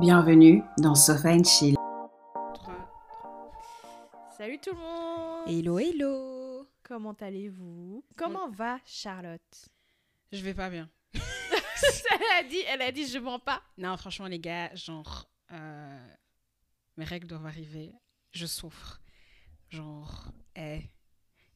Bienvenue dans Sofa and Chill. Salut tout le monde Hello, hello Comment allez-vous? Comment va Charlotte? Je vais pas bien. elle, a dit, elle a dit je mens pas. Non, franchement, les gars, genre, euh, mes règles doivent arriver. Je souffre. Genre, eh,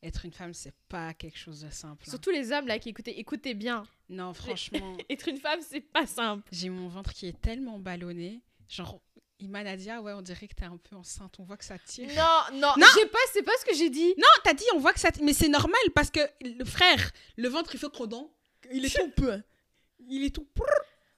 être une femme, c'est pas quelque chose de simple. hein. Surtout les hommes là qui écoutaient, écoutez bien. Non, franchement, Être une femme, c'est pas simple. j'ai mon ventre qui est tellement ballonné. Genre, Iman a dit, ah ouais, on dirait que t'es un peu enceinte. On voit que ça tire. Non, non, Non. j'ai pas, c'est pas ce que j'ai dit. Non, t'as dit, on voit que ça. Mais c'est normal parce que le frère, le ventre, il fait crodon. Il est tout peu. Il est tout.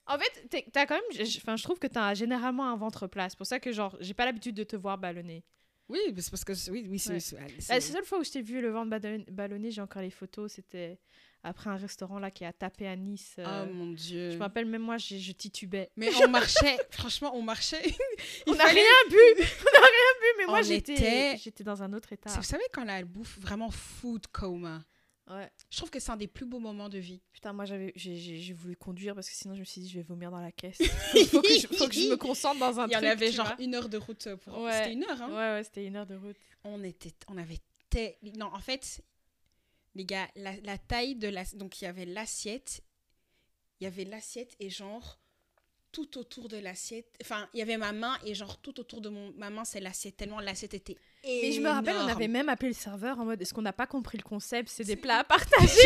En fait, t'as quand même, enfin, je trouve que t'as généralement un ventre plat. C'est pour ça que genre, j'ai pas l'habitude de te voir ballonner. Oui, c'est parce que. Oui, oui, c'est. Ouais. c'est- La seule fois où je t'ai vu le ventre ballon- ballonné, j'ai encore les photos. C'était après un restaurant là qui a tapé à Nice. euh, Oh mon dieu. je me rappelle même moi, j'ai- je titubais. Mais on marchait, franchement, on marchait. Il On n'a fallait- rien bu, on n'a rien bu, mais moi j'étais, était- j'étais dans un autre état. Vous savez, quand la bouffe vraiment food coma, Ouais. je trouve que c'est un des plus beaux moments de vie. Putain, moi j'avais, j'ai, voulu conduire parce que sinon je me suis dit je vais vomir dans la caisse. Il faut, que je, faut que je me concentre dans un Il y en truc. avait genre vois. une heure de route pour. Ouais. C'était une heure, hein. Ouais, ouais, c'était une heure de route. On était, on avait. Non, en fait, les gars, la, la taille de la. Donc il y avait l'assiette, il y avait l'assiette et genre tout autour de l'assiette. Enfin, il y avait ma main et genre tout autour de mon, ma main, c'est l'assiette. Tellement l'assiette était. Mais je me rappelle, on avait même appelé le serveur en mode est-ce qu'on n'a pas compris le concept? C'est des plats à partager.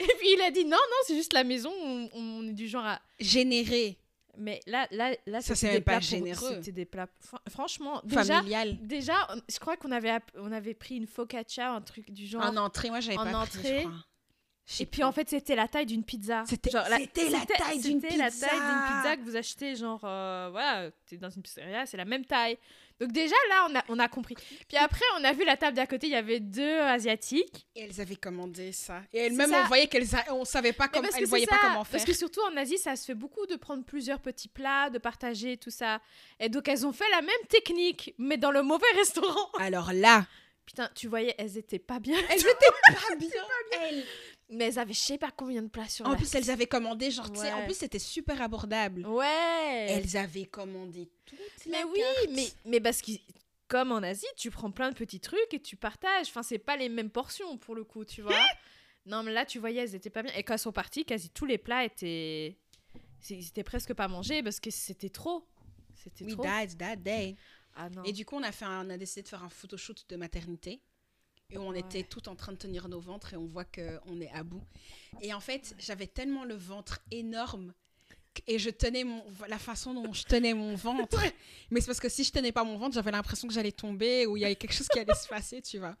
et et puis il a dit non, non, c'est juste la maison. On, on est du genre à. généré, Mais là, là, là Ça, c'est pas plats pour- généreux. C'était des plats. Fran- Franchement, déjà, familial. déjà, on- je crois qu'on avait, on avait pris une focaccia, un truc du genre. En entrée, moi j'avais en pas pris, entrée. je crois. Et puis en fait, c'était la taille d'une pizza. C'était- la taille d'une C'était la pizza. taille d'une pizza que vous achetez, genre, euh, voilà, t'es dans une pizzeria, c'est la même taille. Donc déjà, là, on a, on a compris. Puis après, on a vu la table d'à côté, il y avait deux Asiatiques. Et elles avaient commandé ça. Et C'est elles-même, ça. on voyait qu'elles a- on savait pas comment, elles voyaient pas comment faire. Parce que surtout en Asie, ça se fait beaucoup de prendre plusieurs petits plats, de partager tout ça. Et donc, elles ont fait la même technique, mais dans le mauvais restaurant. Alors là, Putain, tu voyais, elles étaient pas bien. elles étaient pas bien. elles. Mais elles avaient je sais pas combien de plats sur En la plus, elles avaient commandé, genre, tu sais, en Ouais. plus, c'était super abordable. Ouais. Elles avaient commandé toute Mais oui, mais, mais parce que comme en Asie, tu prends plein de petits trucs et tu partages. Enfin, c'est pas les mêmes portions pour le coup, tu vois. non, mais là, tu voyais, elles étaient pas bien. Et quand elles sont parties, quasi tous les plats étaient. c'est- Ils étaient presque pas mangés parce que c'était trop. C'était We trop. died that day. Ah non. Et du coup, on a, fait un- on a décidé de faire un photoshoot de maternité. Et on Ouais. était tout en train de tenir nos ventres et on voit qu'on est à bout. Et en fait, j'avais tellement le ventre énorme que- et je tenais mon, la façon dont je tenais mon ventre. Mais c'est parce que si je tenais pas mon ventre, j'avais l'impression que j'allais tomber ou il y avait quelque chose qui allait se passer, tu vois.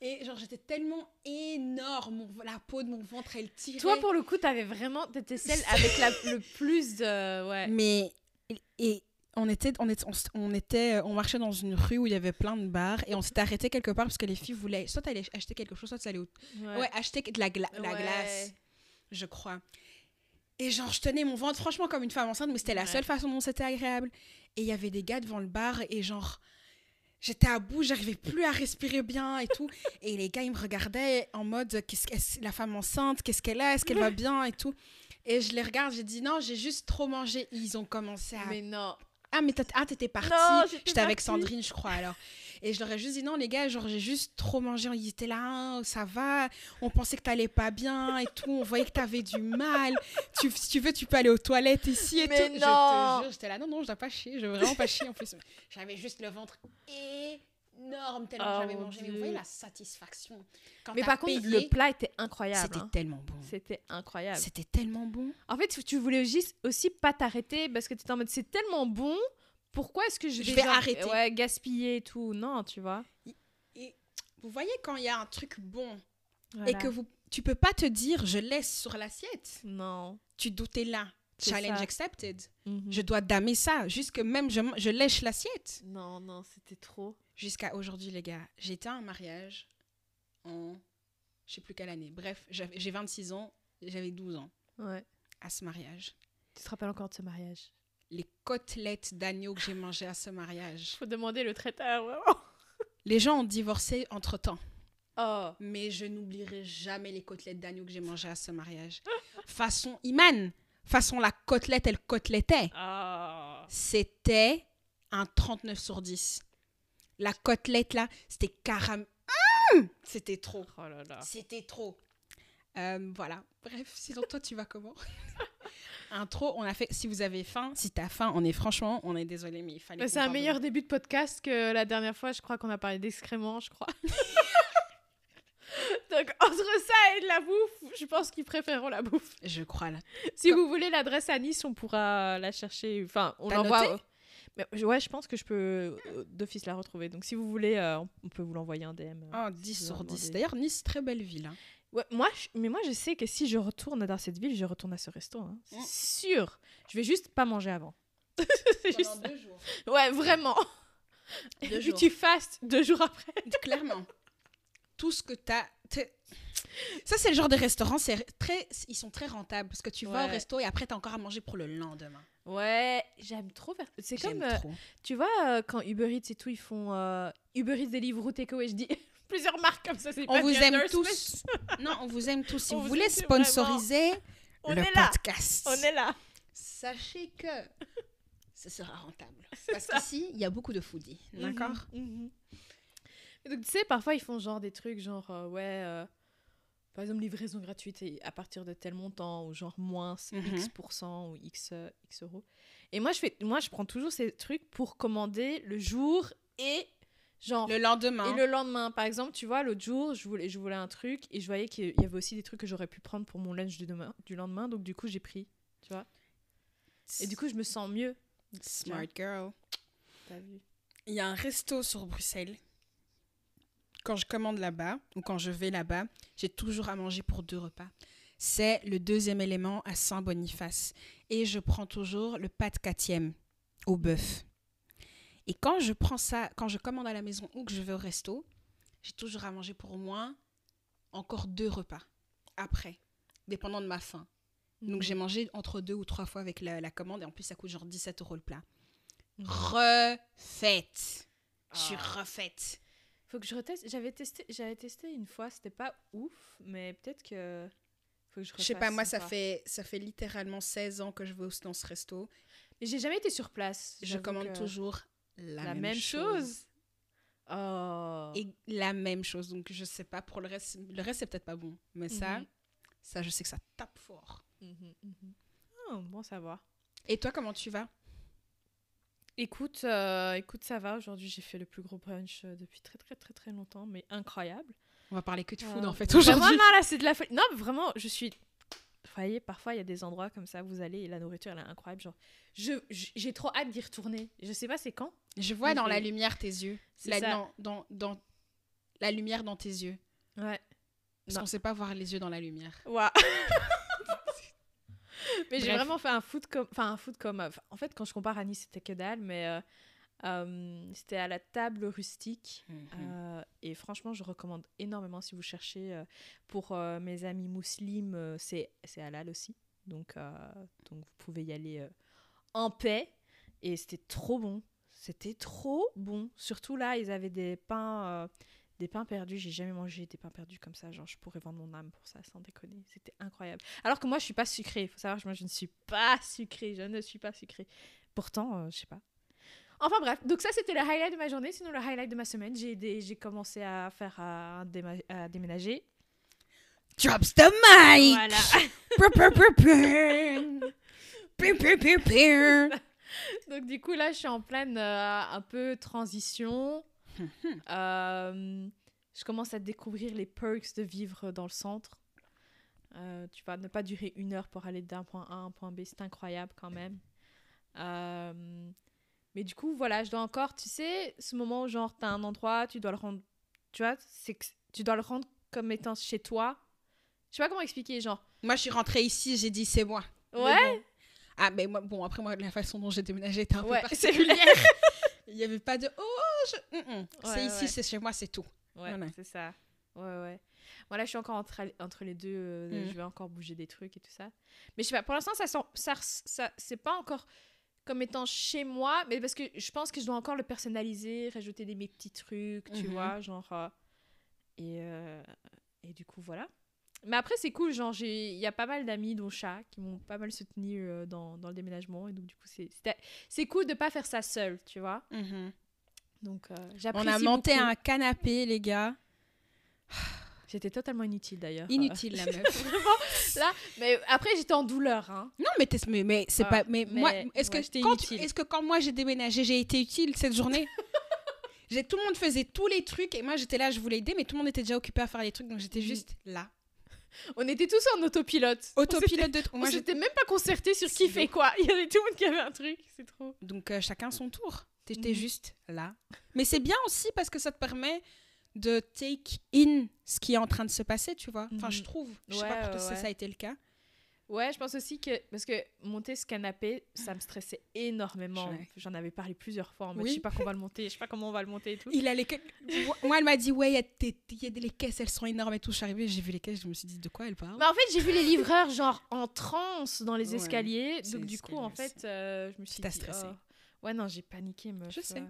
Et genre, j'étais tellement énorme, la peau de mon ventre, elle tirait. Toi, pour le coup, t'avais vraiment. T'étais celle avec la, le plus de. Ouais. Mais et- et on était, on était, on, s- on était, on marchait dans une rue où il y avait plein de bars et on s'était arrêté quelque part parce que les filles voulaient soit aller acheter quelque chose, soit aller au, ouais. acheter de la, gla- la Ouais. glace, je crois. Et genre, je tenais mon ventre franchement comme une femme enceinte, mais c'était la Ouais. seule façon dont c'était agréable. Et il y avait des gars devant le bar et genre, j'étais à bout, j'arrivais plus à respirer bien et tout. et les gars, ils me regardaient en mode, qu'est-ce que la femme enceinte, qu'est-ce qu'elle a, est-ce qu'elle va bien et tout. Et je les regarde, j'ai dit non, j'ai juste trop mangé. Ils ont commencé à Mais non. Ah, mais t'as- ah, t'étais partie. J'étais avec. Sandrine, je crois, alors. Et je leur ai juste dit, non, les gars, genre, j'ai juste trop mangé. Ils étaient là, Hein, ça va. On pensait que t'allais pas bien et tout. On voyait que t'avais du mal. Tu, si tu veux, tu peux aller aux toilettes ici et Mais tout. non. Je te jure, j'étais là, non, non, je dois pas chier. Je veux vraiment pas chier en plus. J'avais juste le ventre énorme tellement Oh, j'avais mangé. Mais vous voyez la satisfaction. Quand Mais par contre, payé, le plat était incroyable. C'était hein. tellement bon. C'était incroyable. C'était tellement bon. En fait, tu voulais juste aussi pas t'arrêter parce que tu étais en mode c'est tellement bon, pourquoi est-ce que je vais, Je vais genre, arrêter. Ouais, gaspiller et tout. Non, tu vois. Et vous voyez quand il y a un truc bon Voilà. et que vous, tu peux pas te dire, je laisse sur l'assiette. Non. tu doutais là. Challenge ça. accepted. Mhm. Je dois damer ça. Jusque même, je, je lèche l'assiette. Non, non, c'était trop. Jusqu'à aujourd'hui, les gars. J'étais à un mariage en. Je sais plus quelle année. Bref, j'ai 26 ans. J'avais 12 ans Ouais. à ce mariage. Tu te rappelles encore de ce mariage? Les côtelettes d'agneau que j'ai mangées à ce mariage. Faut demander le traiteur, vraiment. Les gens ont divorcé entre temps. Oh. Mais je n'oublierai jamais les côtelettes d'agneau que j'ai mangées à ce mariage. Façon Iman. Façon la côtelette, elle côtelettait. Ah. c'était un 39 sur 10. La côtelette là, c'était caram... Hum c'était trop. Oh là là. C'était trop. Euh, voilà. Bref, sinon toi tu vas comment? Un trop, on a fait. Si vous avez faim, si t'as faim, on est franchement, on est désolé, mais il fallait. Bah, c'est un meilleur début de podcast que la dernière fois. Je crois qu'on a parlé d'excréments, je crois. Donc, entre ça et de la bouffe, je pense qu'ils préféreront la bouffe. Je crois là. Si Comme- vous voulez l'adresse à Nice, on pourra la chercher. Enfin, on l'envoie. Ouais, je pense que je peux euh, d'office la retrouver. Donc, si vous voulez, euh, on- peut vous l'envoyer un DM. euh. Oh, 10 si vous sur en 10. demandez. D'ailleurs, Nice, très belle ville. hein. Ouais, moi, je- mais moi, je sais que si je retourne dans cette ville, je retourne à ce resto. hein. Mm. C'est sûr. Je vais juste pas manger avant. C'est juste deux jours. Ouais, vraiment. Deux Et puis jours. tu fastes deux jours après. Clairement. Tout ce que t'as. Ça, c'est le genre de restaurant, c'est très, ils sont très rentables parce que tu vas au resto et après, t'as encore à manger pour le lendemain. Ouais, j'aime trop faire. C'est comme, euh, tu vois, euh, quand Uber Eats et tout, ils font euh, Uber Eats Deliveroo Takeaway, je dis plusieurs marques comme ça. c'est On pas vous aime tous. Non, on vous aime tous. Si On vous vous voulez sponsoriser On le est là. podcast, On est là. sachez que ce sera rentable. Parce qu'ici, il y a beaucoup de foodies. D'accord Mhm, mhm. Donc, tu sais, parfois, ils font genre des trucs, genre, ouais, par exemple, livraison gratuite et à partir de tel montant, ou genre moins Mhm. X% ou X, X euros. Et moi je, fais, moi, je prends toujours ces trucs pour commander le jour et genre. Le lendemain. Et le lendemain, par exemple, tu vois, l'autre jour, je voulais, je voulais un truc et je voyais qu'il y avait aussi des trucs que j'aurais pu prendre pour mon lunch du, demain, du lendemain. Donc, du coup, j'ai pris, tu vois. Et du coup, je me sens mieux. Smart girl. T'as vu Il y a un resto sur Bruxelles. Quand je commande là-bas ou quand je vais là-bas, j'ai toujours à manger pour deux repas. C'est le deuxième élément à Saint-Boniface. Et je prends toujours le pas de quatrième au bœuf. Et quand je prends ça, quand je commande à la maison ou que je vais au resto, j'ai toujours à manger pour au moins encore deux repas après, dépendant de ma faim. Donc j'ai mangé entre deux ou trois fois avec la, la commande et en plus ça coûte genre 17 euros le plat. Mhm. Refaite. Je suis Ah. refaite. Faut que je reteste. J'avais testé, j'avais testé une fois, c'était pas ouf, mais peut-être que faut que je Je sais pas, refasse moi ça fait, ça fait littéralement 16 ans que je vais au- dans ce resto. Mais j'ai jamais été sur place. Je commande que- toujours la, la, même, même, chose. chose. Oh. Et la même chose. Donc je sais pas, pour le reste, le reste c'est peut-être pas bon. Mais ça, Mhm. ça je sais que ça tape fort. Mhm, mhm. Oh, bon savoir. Et toi, comment tu vas? Écoute, euh, écoute, ça va. Aujourd'hui, j'ai fait le plus gros brunch euh, depuis très très très très longtemps, mais incroyable. On va parler que de food Euh, en fait Vraiment, aujourd'hui. non, là, c'est de la folie. Non, mais vraiment, je suis. Vous voyez, parfois, il y a des endroits comme ça, vous allez et la nourriture, elle est incroyable. Genre, je, j'ai trop hâte d'y retourner. Je sais pas c'est quand. Je vois dans la lumière tes yeux. c'est La- ça. dans, dans, dans la lumière dans tes yeux. Ouais. Parce qu'on sait pas voir les yeux dans la lumière. Ouah. mais j'ai vraiment fait un foot comme. Enfin, un foot comme. en fait, quand je compare à Nice, c'était que dalle, mais euh, euh, c'était à la table rustique. Mhm. Euh, et franchement, je recommande énormément si vous cherchez. pour mes amis musulmans, euh, c'est c'est halal aussi. Donc, donc, vous pouvez y aller en paix. Et c'était trop bon. C'était trop bon. Surtout là, ils avaient des pains, des pains perdus. J'ai jamais mangé des pains perdus comme ça. Genre, je pourrais vendre mon âme pour ça, sans déconner. C'était incroyable. Alors que moi, je suis pas sucrée. Il faut savoir que moi, je ne suis pas sucrée. Je ne suis pas sucrée. Pourtant, euh, je sais pas. Enfin bref, donc ça c'était le highlight de ma journée. Sinon, le highlight de ma semaine, j'ai commencé à faire à, à déménager. Drops the mic! Voilà. Donc du coup là, je suis en pleine euh, un peu transition. Euh, je commence à découvrir les perks de vivre dans le centre. Euh, tu vas ne pas durer une heure pour aller d'un point A à un point B, c'est incroyable quand même. Euh, mais du coup, voilà, je dois encore, tu sais, ce moment où genre t'as un endroit, tu dois le rendre, tu vois, c'est que tu dois le rendre comme étant chez toi. Je sais pas comment expliquer, genre. Moi, je suis rentrée ici, j'ai dit c'est moi. Ouais. Ah, mais moi, bon, après, moi, la façon dont j'ai déménagé était un ouais, peu particulière. Il n'y avait pas de oh, je... Mm, mm. c'est Ouais, ici, c'est chez moi, c'est tout. Ouais, Voilà. c'est ça. Ouais, ouais. Voilà, je suis encore entre, entre les deux. euh, Mm. Je vais encore bouger des trucs et tout ça. Mais je sais pas, pour l'instant, ça, sent- ça, ça, c'est pas encore comme étant chez moi, mais parce que je pense que je dois encore le personnaliser, rajouter des mes petits trucs, tu Mhm. vois, genre. euh, et, euh, et du coup, voilà. Mais après, c'est cool. Genre, j'ai- il y a pas mal d'amis, dont chat, qui m'ont pas mal soutenu euh, dans, dans le déménagement. Et donc, du coup, c'est cool de pas faire ça seul, tu vois. Mhm. Donc, euh, On a monté beaucoup. un canapé, les gars. J'étais totalement inutile d'ailleurs. Inutile, la meuf. Vraiment, là. Mais après, j'étais en douleur. Hein. Non, mais, t'es- mais, mais c'est Ah, pas. Mais, mais moi, est-ce ouais, que, j'étais quand, est-ce que quand moi j'ai déménagé, j'ai été utile cette journée? J'ai, Tout le monde faisait tous les trucs et moi j'étais là, je voulais aider, mais tout le monde était déjà occupé à faire les trucs, donc j'étais juste là. On était tous en autopilote. Autopilote de. Moi, s'était même pas concerté sur qui fait quoi. Il y avait tout le monde qui avait un truc. C'est trop. Donc euh, chacun son tour. T'étais Mhm. juste là. Mais c'est bien aussi parce que ça te permet de take in ce qui est en train de se passer, tu vois. Enfin, Mhm. je trouve. Je sais Ouais, pas pour toi ouais, si ouais. ça a été le cas. Ouais, je pense aussi que. Parce que monter ce canapé, ça me stressait énormément. J'en avais parlé plusieurs fois. En mode, Oui. Je sais pas qu'on va le monter, je sais pas comment on va le monter et tout. Il a les Moi, elle m'a dit, ouais, il y a y les caisses, elles sont énormes et tout. Je suis arrivée, j'ai vu les caisses, je me suis dit, de quoi elle parle? Mais en fait, j'ai vu les livreurs genre en transe dans les escaliers. Donc du coup, en fait, euh, je me suis T'as dit... stressé. oh. Ouais, non, j'ai paniqué, meuf. Je sais. euh.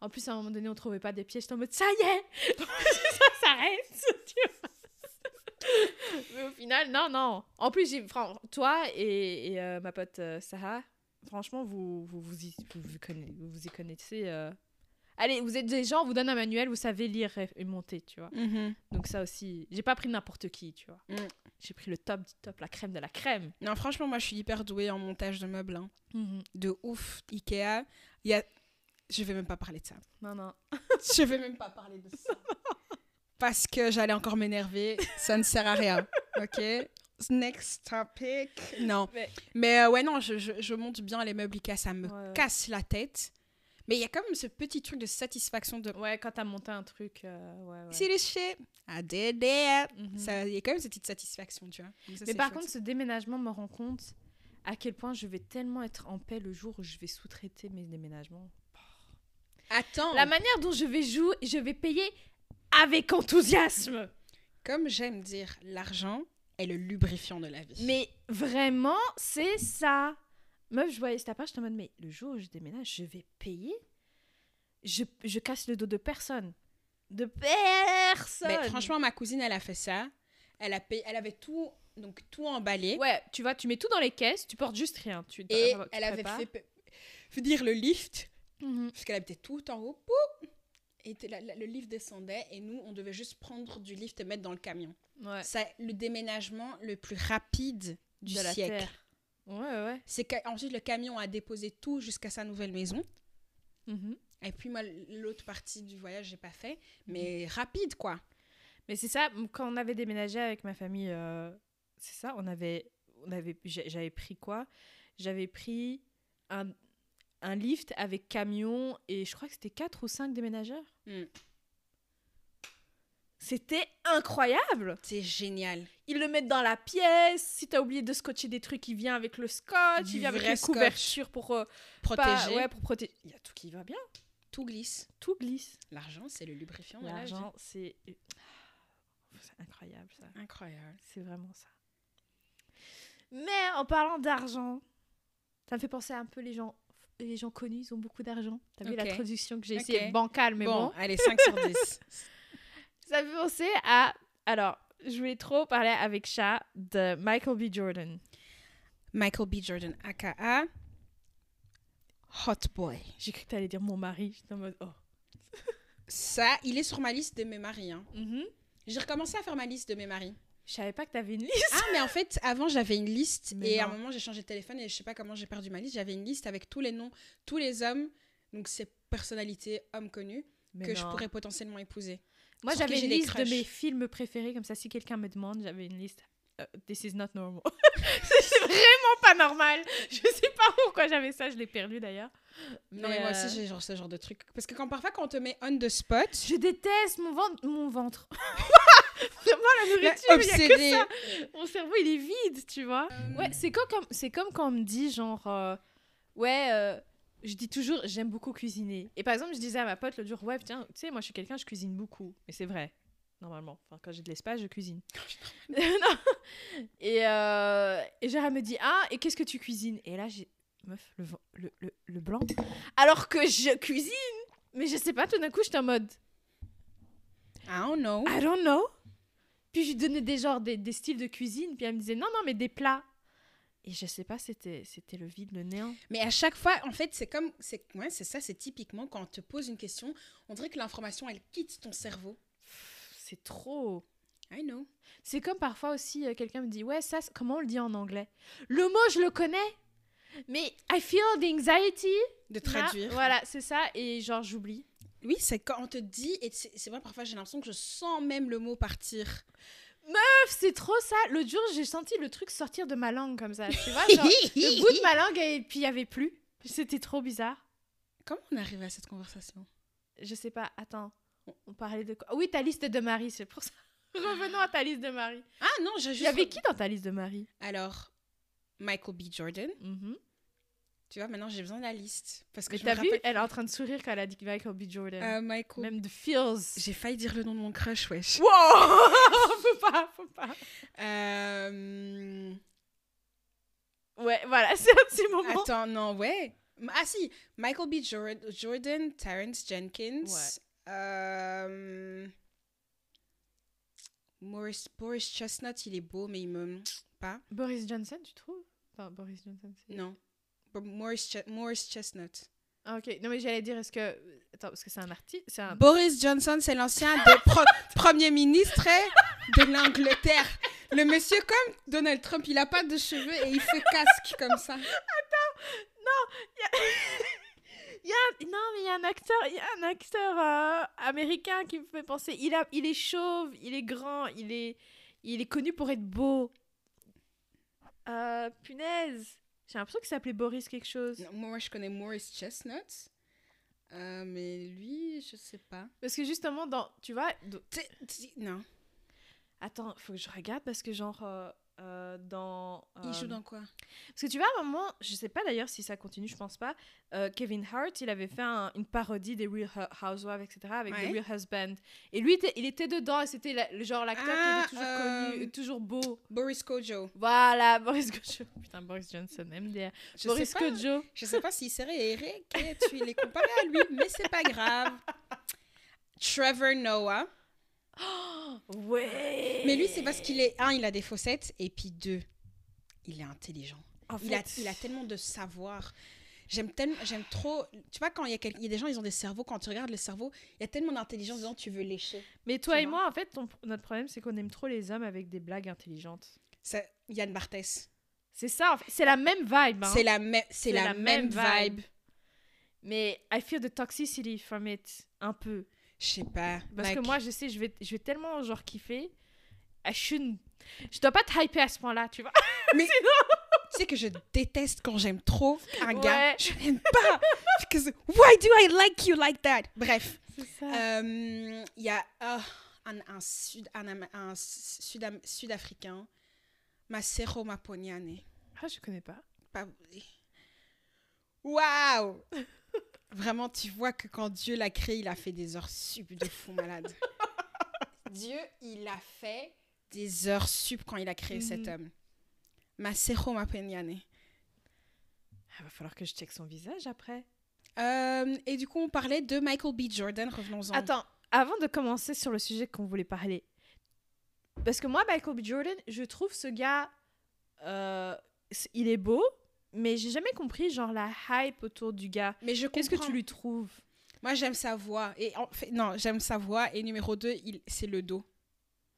En plus, à un moment donné, on trouvait pas des pièges. J'étais en mode, ça y est Ça s'arrête. Mais au final, non, non. En plus, j'ai, toi et, et, euh, ma pote euh, Sarah, franchement, vous vous, vous, y, vous, vous conna- vous vous y connaissez. euh. Allez, vous êtes des gens, on vous donne un manuel, vous savez lire et, monter, tu vois. Mhm. Donc ça aussi, j'ai pas pris n'importe qui, tu vois. Mm. J'ai pris le top du top, la crème de la crème. Non, franchement, moi, je suis hyper douée en montage de meubles. hein. Mhm. De ouf. Ikea. Il y a... Je vais même pas parler de ça. Non, non. Je vais même pas parler de ça. Parce que j'allais encore m'énerver. Ça ne sert à rien. Ok? Next topic. Non. Mais- Mais euh, ouais, non, je, je, je monte bien les meubles Ikea. Ça me ouais. casse la tête. Mais il y a quand même ce petit truc de satisfaction de... Ouais, quand t'as monté un truc, euh, ouais, ouais. C'est le shit. I did it. Mhm. Ça- Il y a quand même cette petite satisfaction, tu vois. Donc ça, Mais par chouette. contre, ce déménagement me rend compte à quel point je vais tellement être en paix le jour où je vais sous-traiter mes déménagements. Attends. La manière dont je vais jouer, je vais payer avec enthousiasme. Comme j'aime dire, l'argent est le lubrifiant de la vie. Mais vraiment, c'est ça. Meuf, je voyais cette appart, j'étais en mode, mais le jour où je déménage, je vais payer? Je, je casse le dos de personne. De personne. Mais franchement, ma cousine, elle a fait ça. Elle, a payé, elle avait tout, donc tout emballé. Ouais, tu vois, tu mets tout dans les caisses, tu portes juste rien. Tu, et tu elle avait fait, dire le lift, Mhm. parce qu'elle habitait tout en haut. Et t- la- la- le lift descendait et nous, on devait juste prendre du lift et mettre dans le camion. Ouais. C'est le déménagement le plus rapide du de la siècle. terre. Ouais, ouais. C'est qu'ensuite, le camion a déposé tout jusqu'à sa nouvelle maison. Mhm. Et puis, moi, l'autre partie du voyage, j'ai pas fait. Mais rapide, quoi. Mais c'est ça, quand on avait déménagé avec ma famille, euh, c'est ça, on avait, on avait, j'avais pris quoi? J'avais pris un, un lift avec camion et je crois que c'était quatre ou cinq déménageurs. Mm. C'était incroyable C'est génial. Ils le mettent dans la pièce, si t'as oublié de scotcher des trucs, il vient avec le scotch, Du il vient avec une scotch. couverture pour euh, Protéger. pas- ouais, pour protéger. Il y a tout qui va bien, Tout glisse. tout glisse. L'argent, c'est le lubrifiant. L'argent, c'est c'est incroyable ça. Incroyable. C'est vraiment ça. Mais en parlant d'argent, ça me fait penser un peu les gens, les gens connus, ils ont beaucoup d'argent. T'as vu Ok. la traduction que j'ai Ok. essayé bancale, mais bon, bon. allez, 5 sur 10. Ça me fait penser à. Alors, je voulais trop parler avec Chat de Michael B. Jordan. Michael B. Jordan, aka Hot Boy. J'ai cru que t'allais dire mon mari. J'étais en mode oh. Ça, il est sur ma liste de mes maris. hein. Mhm. J'ai recommencé à faire ma liste de mes maris. Je savais pas que t'avais une liste. Ah, mais en fait, avant, j'avais une liste. Mais et à un moment, j'ai changé de téléphone et je sais pas comment j'ai perdu ma liste. J'avais une liste avec tous les noms, tous les hommes, donc ces personnalités, hommes connus, Mais que je pourrais potentiellement épouser. Moi, j'avais une liste de mes films préférés, comme ça, si quelqu'un me demande, j'avais une liste. Euh, This is not normal. c'est vraiment pas normal. Je sais pas pourquoi j'avais ça, je l'ai perdu d'ailleurs. Non, mais moi euh, aussi, j'ai genre ce genre de truc. Parce que quand parfois, quand on te met on the spot, Je déteste mon ventre. Mon ventre. Vraiment, la nourriture, il que obsédé. ça. Mon cerveau, il est vide, tu vois. Ouais, c'est comme, comme, c'est comme quand on me dit, genre, euh, ouais, euh, je dis toujours, j'aime beaucoup cuisiner. Et par exemple, je disais à ma pote l'autre jour, ouais, tiens, tu sais, moi, je suis quelqu'un, je cuisine beaucoup. Mais c'est vrai, normalement. Enfin, quand j'ai de l'espace, je cuisine. non. Et, euh, et genre, elle me dit, ah, et qu'est-ce que tu cuisines? Et là, j'ai, meuf, le, le, le, le blanc. Alors que je cuisine, mais je sais pas, tout d'un coup, j'étais en mode, I don't know. I don't know. Puis je lui donnais des genres, des, des styles de cuisine. Puis elle me disait non, non, mais des plats. Et je sais pas, c'était c'était le vide, le néant. Mais à chaque fois, en fait, c'est comme. C'est ouais, c'est ça, c'est typiquement quand on te pose une question, on dirait que l'information, elle quitte ton cerveau. C'est trop. I know. C'est comme parfois aussi, euh, quelqu'un me dit Ouais, ça, comment on le dit en anglais? Le mot, je le connais. Mais I feel the anxiety. De Là, traduire. voilà, c'est ça. Et genre, j'oublie. Oui, c'est quand on te dit, et c'est vrai, parfois j'ai l'impression que je sens même le mot partir. Meuf, c'est trop ça. L'autre jour, j'ai senti le truc sortir de ma langue comme ça. Tu vois, genre, le bout de ma langue, et puis il y avait plus. C'était trop bizarre. Comment on arrive à cette conversation? Je sais pas, attends. On- parlait de quoi? Oui, ta liste de Marie, c'est pour ça. Revenons à ta liste de Marie. Ah non, j'ai Il juste. y avait qui dans ta liste de Marie? Alors, Michael B. Jordan. Mhm. Tu vois, maintenant j'ai besoin de la liste. Parce que Mais t'as vu, rappelle- elle est en train de sourire quand elle a dit Michael B. Jordan. Euh, Michael. Même de feels. J'ai failli dire le nom de mon crush, wesh. Wow Faut pas, faut pas. Euh, Ouais, voilà, c'est un petit moment. Attends, non, ouais. Ah si, Michael B. Jor- Jordan, Terrence Jenkins. Ouais. Euh, Boris Chestnut, il est beau, mais il me... Pas Boris Johnson, tu trouves? Enfin, Boris Johnson. Non. Morris, Morris Chestnut. Ah, ok. Non, mais j'allais dire, est-ce que... Attends, parce que c'est un artiste, un... Boris Johnson, c'est l'ancien premier ministre de l'Angleterre. Le monsieur comme Donald Trump, il a pas de cheveux et il fait casque comme ça. Il y a Non, mais il y a un acteur, il y a un acteur euh, américain qui me fait penser. Il, a... il est chauve, il est grand, il est, il est connu pour être beau. Euh, punaise. J'ai l'impression qu'il s'appelait Boris quelque chose. Non, moi, je connais Morris Chestnut. Euh, mais lui, je sais pas. Parce que justement, dans, tu vois, dans- Non. attends, faut que je regarde parce que genre euh, euh, dans. Il euh, joue dans quoi? Parce que tu vois, à un moment, je sais pas d'ailleurs si ça continue, je pense pas. euh, Kevin Hart, il avait fait un- une parodie des Real Housewives, etc., avec Ouais. The Real Husband. Et lui, était- il était dedans et c'était la- le genre l'acteur Ah, qui était toujours euh, connu, toujours beau. Boris Kojo. Voilà, Boris Kojo. Putain, Boris Johnson, MDR. Je Boris sais pas, Kojo. je sais pas s'il serait Eric tu les comparais à lui, mais c'est pas grave. Trevor Noah. Ouais. Mais lui, c'est parce qu'il est. Un, il a des faussettes, et puis deux, il est intelligent. En Il a, fait, il a tellement de savoir. J'aime tellement, j'aime trop. Tu vois, quand il y, a quel- il y a des gens, ils ont des cerveaux. Quand tu regardes le cerveau, il y a tellement d'intelligence dedans, tu veux lécher. Mais toi et moi, en fait, ton- notre problème, c'est qu'on aime trop les hommes avec des blagues intelligentes. C'est Yann Barthès. C'est ça, en fait. C'est la même vibe. hein. C'est la, même c'est la, même vibe. Mais I feel the toxicity from it, un peu. Je sais pas. Parce like- que moi, je sais, je vais, je vais tellement genre kiffer. I shouldn't. Je dois pas te hyper à ce point-là, tu vois. Tu sais que je déteste quand j'aime trop un gars. Je n'aime pas. Because why do I like you like that? Bref. Ça. Euh, Il y a oh, un, un, sud, un, un sud, sud-africain. Macero Maponiane. Ah, je connais pas. Pas... Waouh! Vraiment, tu vois que quand Dieu l'a créé, il a fait des heures sup de fou malade. Dieu, il a fait des heures sup quand il a créé cet Mhm. homme. Macero Maponiane. Ah, va falloir que je check son visage après. Euh, et du coup, on parlait de Michael B. Jordan. Revenons-en. Attends, avant de commencer sur le sujet qu'on voulait parler. Parce que moi, Michael B. Jordan, je trouve ce gars. euh, il est beau, mais j'ai jamais compris, genre, la hype autour du gars. Mais je Qu'est-ce que tu lui trouves? Moi, j'aime sa voix. Et en fait, non, j'aime sa voix. Et numéro 2, c'est le dos.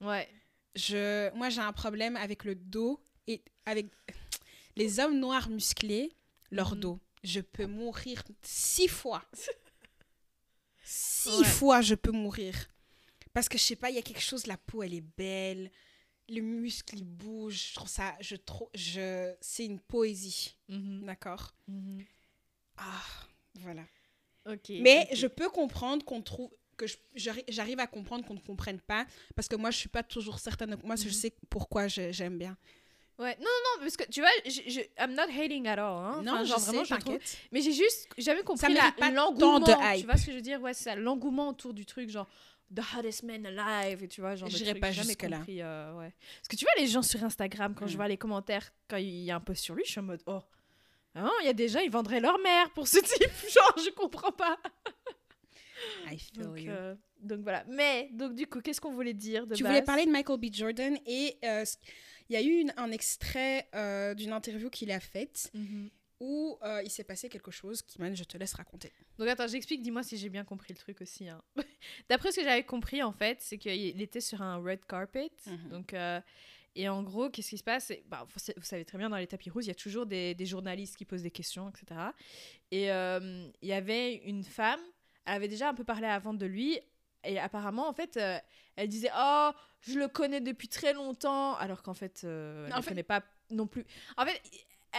Ouais. Je, moi, j'ai un problème avec le dos et avec les hommes noirs musclés, leur Mhm. dos. Je peux mourir six fois. six Ouais. fois, je peux mourir. Parce que je sais pas, il y a quelque chose, la peau, elle est belle. Le muscle, il bouge. Je trouve ça, je trouve, je, c'est une poésie. Mhm, D'accord? Mhm. Ah, voilà. Ok. Mais je peux comprendre qu'on trouve que j'arrive à comprendre qu'on ne comprenne pas parce que moi je suis pas toujours certaine moi je Mhm. sais pourquoi j'aime bien Ouais, non, non, non, parce que tu vois, je, je, I'm not hating at all. Hein. non Enfin, je genre, sais vraiment, je trouve- Mais j'ai juste jamais compris l'engouement. Tu vois ce que je veux dire? Ouais, c'est ça, l'engouement autour du truc, genre The hottest man alive, et tu vois, genre. de J'irai trucs, pas jusque-là. euh, ouais. Parce que tu vois, les gens sur Instagram, quand je Mm. vois les commentaires, quand il y a un post sur lui, je suis en mode Oh, hein, il y a des gens, ils vendraient leur mère pour ce type. Genre, je comprends pas. I feel Donc, you. euh, Donc voilà. Mais, donc du coup, qu'est-ce qu'on voulait dire de Tu base? voulais parler de Michael B. Jordan et euh, il y a eu une- un extrait euh, d'une interview qu'il a faite Mhm. Où euh, il s'est passé quelque chose. Kiman, je te laisse raconter. Donc attends, j'explique, dis-moi si j'ai bien compris le truc aussi. hein. D'après ce que j'avais compris, en fait, c'est qu'il était sur un red carpet. Mhm. Donc, euh, et en gros, qu'est-ce qui se passe? Bah, vous sa- Vous savez très bien, dans les tapis rouges, il y a toujours des, des journalistes qui posent des questions, etc. Et euh, il y avait une femme, elle avait déjà un peu parlé avant de lui. Et apparemment, en fait, euh, elle disait Oh, je le connais depuis très longtemps. Alors qu'en fait, euh, elle ne connaît pas non plus. En fait,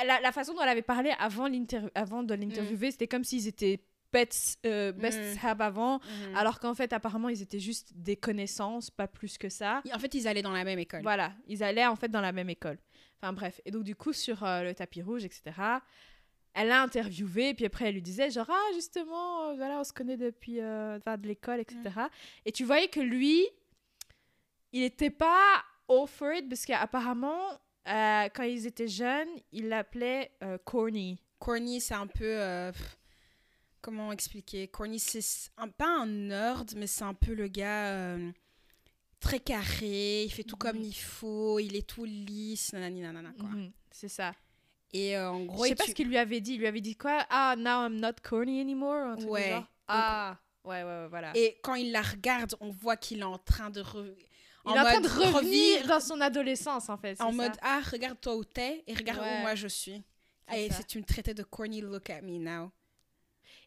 la, la façon dont elle avait parlé avant, avant de l'interviewer, c'était comme s'ils étaient pets, euh, best Mm. have avant. Mhm. Alors qu'en fait, apparemment, ils étaient juste des connaissances, pas plus que ça. En fait, ils allaient dans la même école. Voilà, ils allaient en fait dans la même école. Enfin bref, et donc du coup sur euh, le tapis rouge, etc. Elle l'a interviewé, puis après elle lui disait genre ah justement, euh, voilà, on se connaît depuis euh, de l'école, etc. Et tu voyais que lui, il était pas all for it parce qu'apparemment euh, quand ils étaient jeunes, il l'appelait euh, corny. Corny, c'est un peu. euh, pff, comment expliquer? Corny, c'est pas un nerd, mais c'est un peu le gars très carré. Il fait tout comme Mhm. il faut. Il est tout lisse. Nanani, nanana, quoi. Mhm, c'est ça. Et en gros, Je sais pas tu- ce qu'il lui avait dit. Il lui avait dit quoi? Ah, now I'm not corny anymore. Ouais. Ah, ouais, ouais, ouais, voilà. Et quand il la regarde, on voit qu'il est en train de. re- Il est en train de mode revenir dans son adolescence, en fait. En ça. mode Ah, regarde toi où t'es et regarde Ouais. où moi je suis. Et si tu me traitais de corny, look at me now.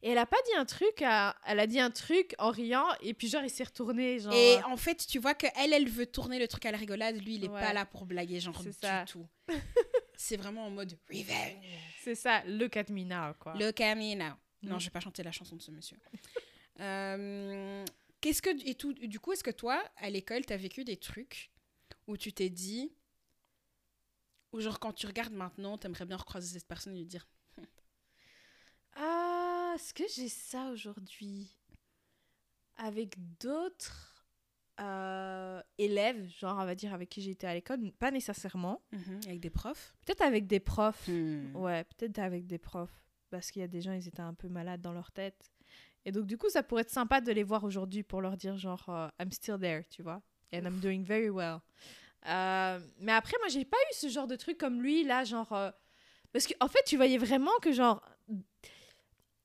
Et elle a pas dit un truc, à- elle a dit un truc en riant, et puis genre il s'est retourné, genre. Et en fait, tu vois que elle, elle veut tourner le truc à la rigolade. Lui, il est Ouais. pas là pour blaguer, genre du ça. tout. c'est vraiment en mode revenge. C'est ça, look at me now, quoi. Look at me now. Non, Mm. je vais pas chanter la chanson de ce monsieur. Euh, Qu'est-ce que et tout du coup est-ce que toi à l'école t'as vécu des trucs où tu t'es dit ou genre quand tu regardes maintenant t'aimerais bien recroiser cette personne et lui dire Ah, est-ce que j'ai ça aujourd'hui? Avec d'autres euh, élèves, genre on va dire avec qui j'étais à l'école, pas nécessairement. Mhm, avec des profs? Peut-être avec des profs. Hmm. Ouais, peut-être avec des profs. Parce qu'il y a des gens, ils étaient un peu malades dans leur tête. Et donc, du coup, ça pourrait être sympa de les voir aujourd'hui pour leur dire, genre, euh, I'm still there, tu vois. And I'm doing very well. Euh, mais après, moi, j'ai pas eu ce genre de truc comme lui, là, genre. euh, parce qu'en en fait, tu voyais vraiment que, genre.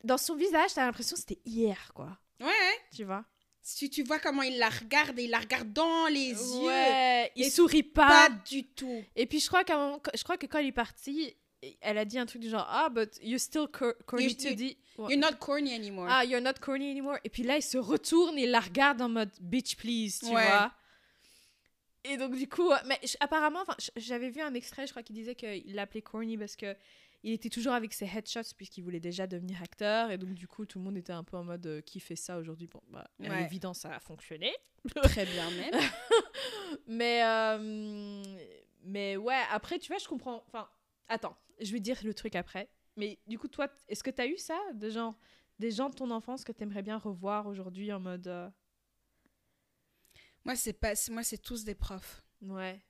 Dans son visage, t'as l'impression que c'était hier, quoi. Ouais. Tu vois? Si tu vois comment il la regarde et il la regarde dans les yeux, Ouais, il Et sourit pas pas. du tout. Et puis, je crois, moment- je crois que quand il est parti, elle a dit un truc du genre, ah, but you're still cor- corny You- to the... You're not corny anymore. Ah, you're not corny anymore. Et puis là, il se retourne et il la regarde en mode bitch, please, tu Ouais. vois. Et donc, du coup, euh, mais apparemment, j'avais vu un extrait, je crois qu'il disait qu'il l'appelait corny parce que il était toujours avec ses headshots puisqu'il voulait déjà devenir acteur. Et donc, du coup, tout le monde était un peu en mode euh, qui fait ça aujourd'hui? Bon, bah, à l'évidence, ça a fonctionné. Très bien même. Mais, euh, mais ouais, après, tu vois, je comprends. Enfin, attends, je vais dire le truc après. Mais du coup, toi, est-ce que tu as eu ça de genre des gens de ton enfance que tu aimerais bien revoir aujourd'hui en mode. euh, moi c'est pas moi c'est tous des profs. Ouais.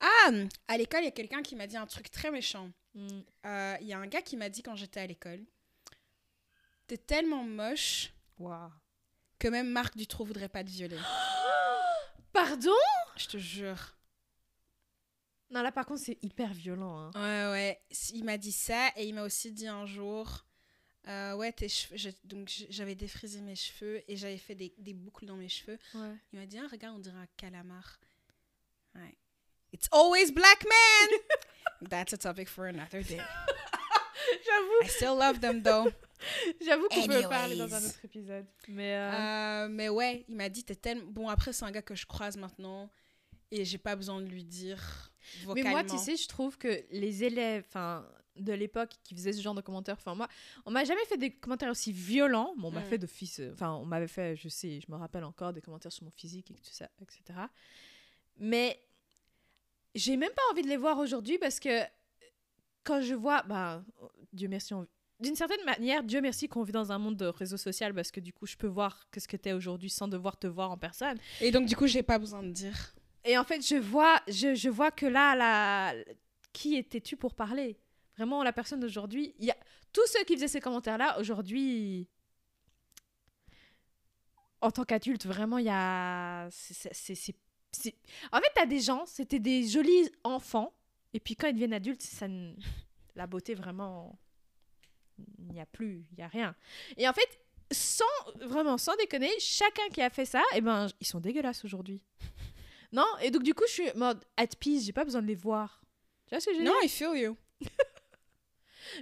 Ah, à l'école, il y a quelqu'un qui m'a dit un truc très méchant. Mm. Euh, Il y a un gars qui m'a dit quand j'étais à l'école T'es tellement moche que même Marc Dutroux voudrait pas te violer. Pardon? Je te jure. Non, là, par contre, c'est hyper violent. hein. Ouais, ouais. Il m'a dit ça et il m'a aussi dit un jour euh, Ouais, tes cheveux. je- donc j'avais défrisé mes cheveux et j'avais fait des, des boucles dans mes cheveux. Ouais. Il m'a dit ah, Regarde, on dirait un calamar. Ouais. It's always black men! That's a topic for another day. J'avoue, I still love them though. j'avoue qu'on peut parler dans un autre épisode. Mais. euh, Euh, mais ouais, il m'a dit T'es tellement. Bon, après, c'est un gars que je croise maintenant et j'ai pas besoin de lui dire Mais moi, tu sais, je trouve que les élèves enfin, de l'époque qui faisaient ce genre de commentaires, enfin, moi, on m'a jamais fait des commentaires aussi violents. Bon, on m'a Mm. fait d'office, euh, enfin, on m'avait fait, je sais, je me rappelle encore des commentaires sur mon physique et tout ça, etc. Mais j'ai même pas envie de les voir aujourd'hui parce que quand je vois, bah, Dieu merci, on- d'une certaine manière, Dieu merci qu'on vit dans un monde de réseaux sociaux parce que du coup, je peux voir que ce que tu es aujourd'hui sans devoir te voir en personne. Et donc, du coup, j'ai pas besoin de dire. Et en fait, je vois, je, vois que là, la... qui étais-tu pour parler? Vraiment, la personne d'aujourd'hui, a tous ceux qui faisaient ces commentaires-là, aujourd'hui, en tant qu'adulte, vraiment, il y a. c'est- c'est- c'est- En fait, t'as des gens, c'était des jolis enfants, et puis quand ils deviennent adultes, ça, la beauté, vraiment. Il n'y a plus, il n'y a rien. Et en fait, sans. Vraiment, sans déconner, chacun qui a fait ça, eh ben, ils sont dégueulasses aujourd'hui. Non Et donc, du coup, je suis mode at peace, j'ai pas besoin de les voir. Tu vois ce que veux Non, I feel you.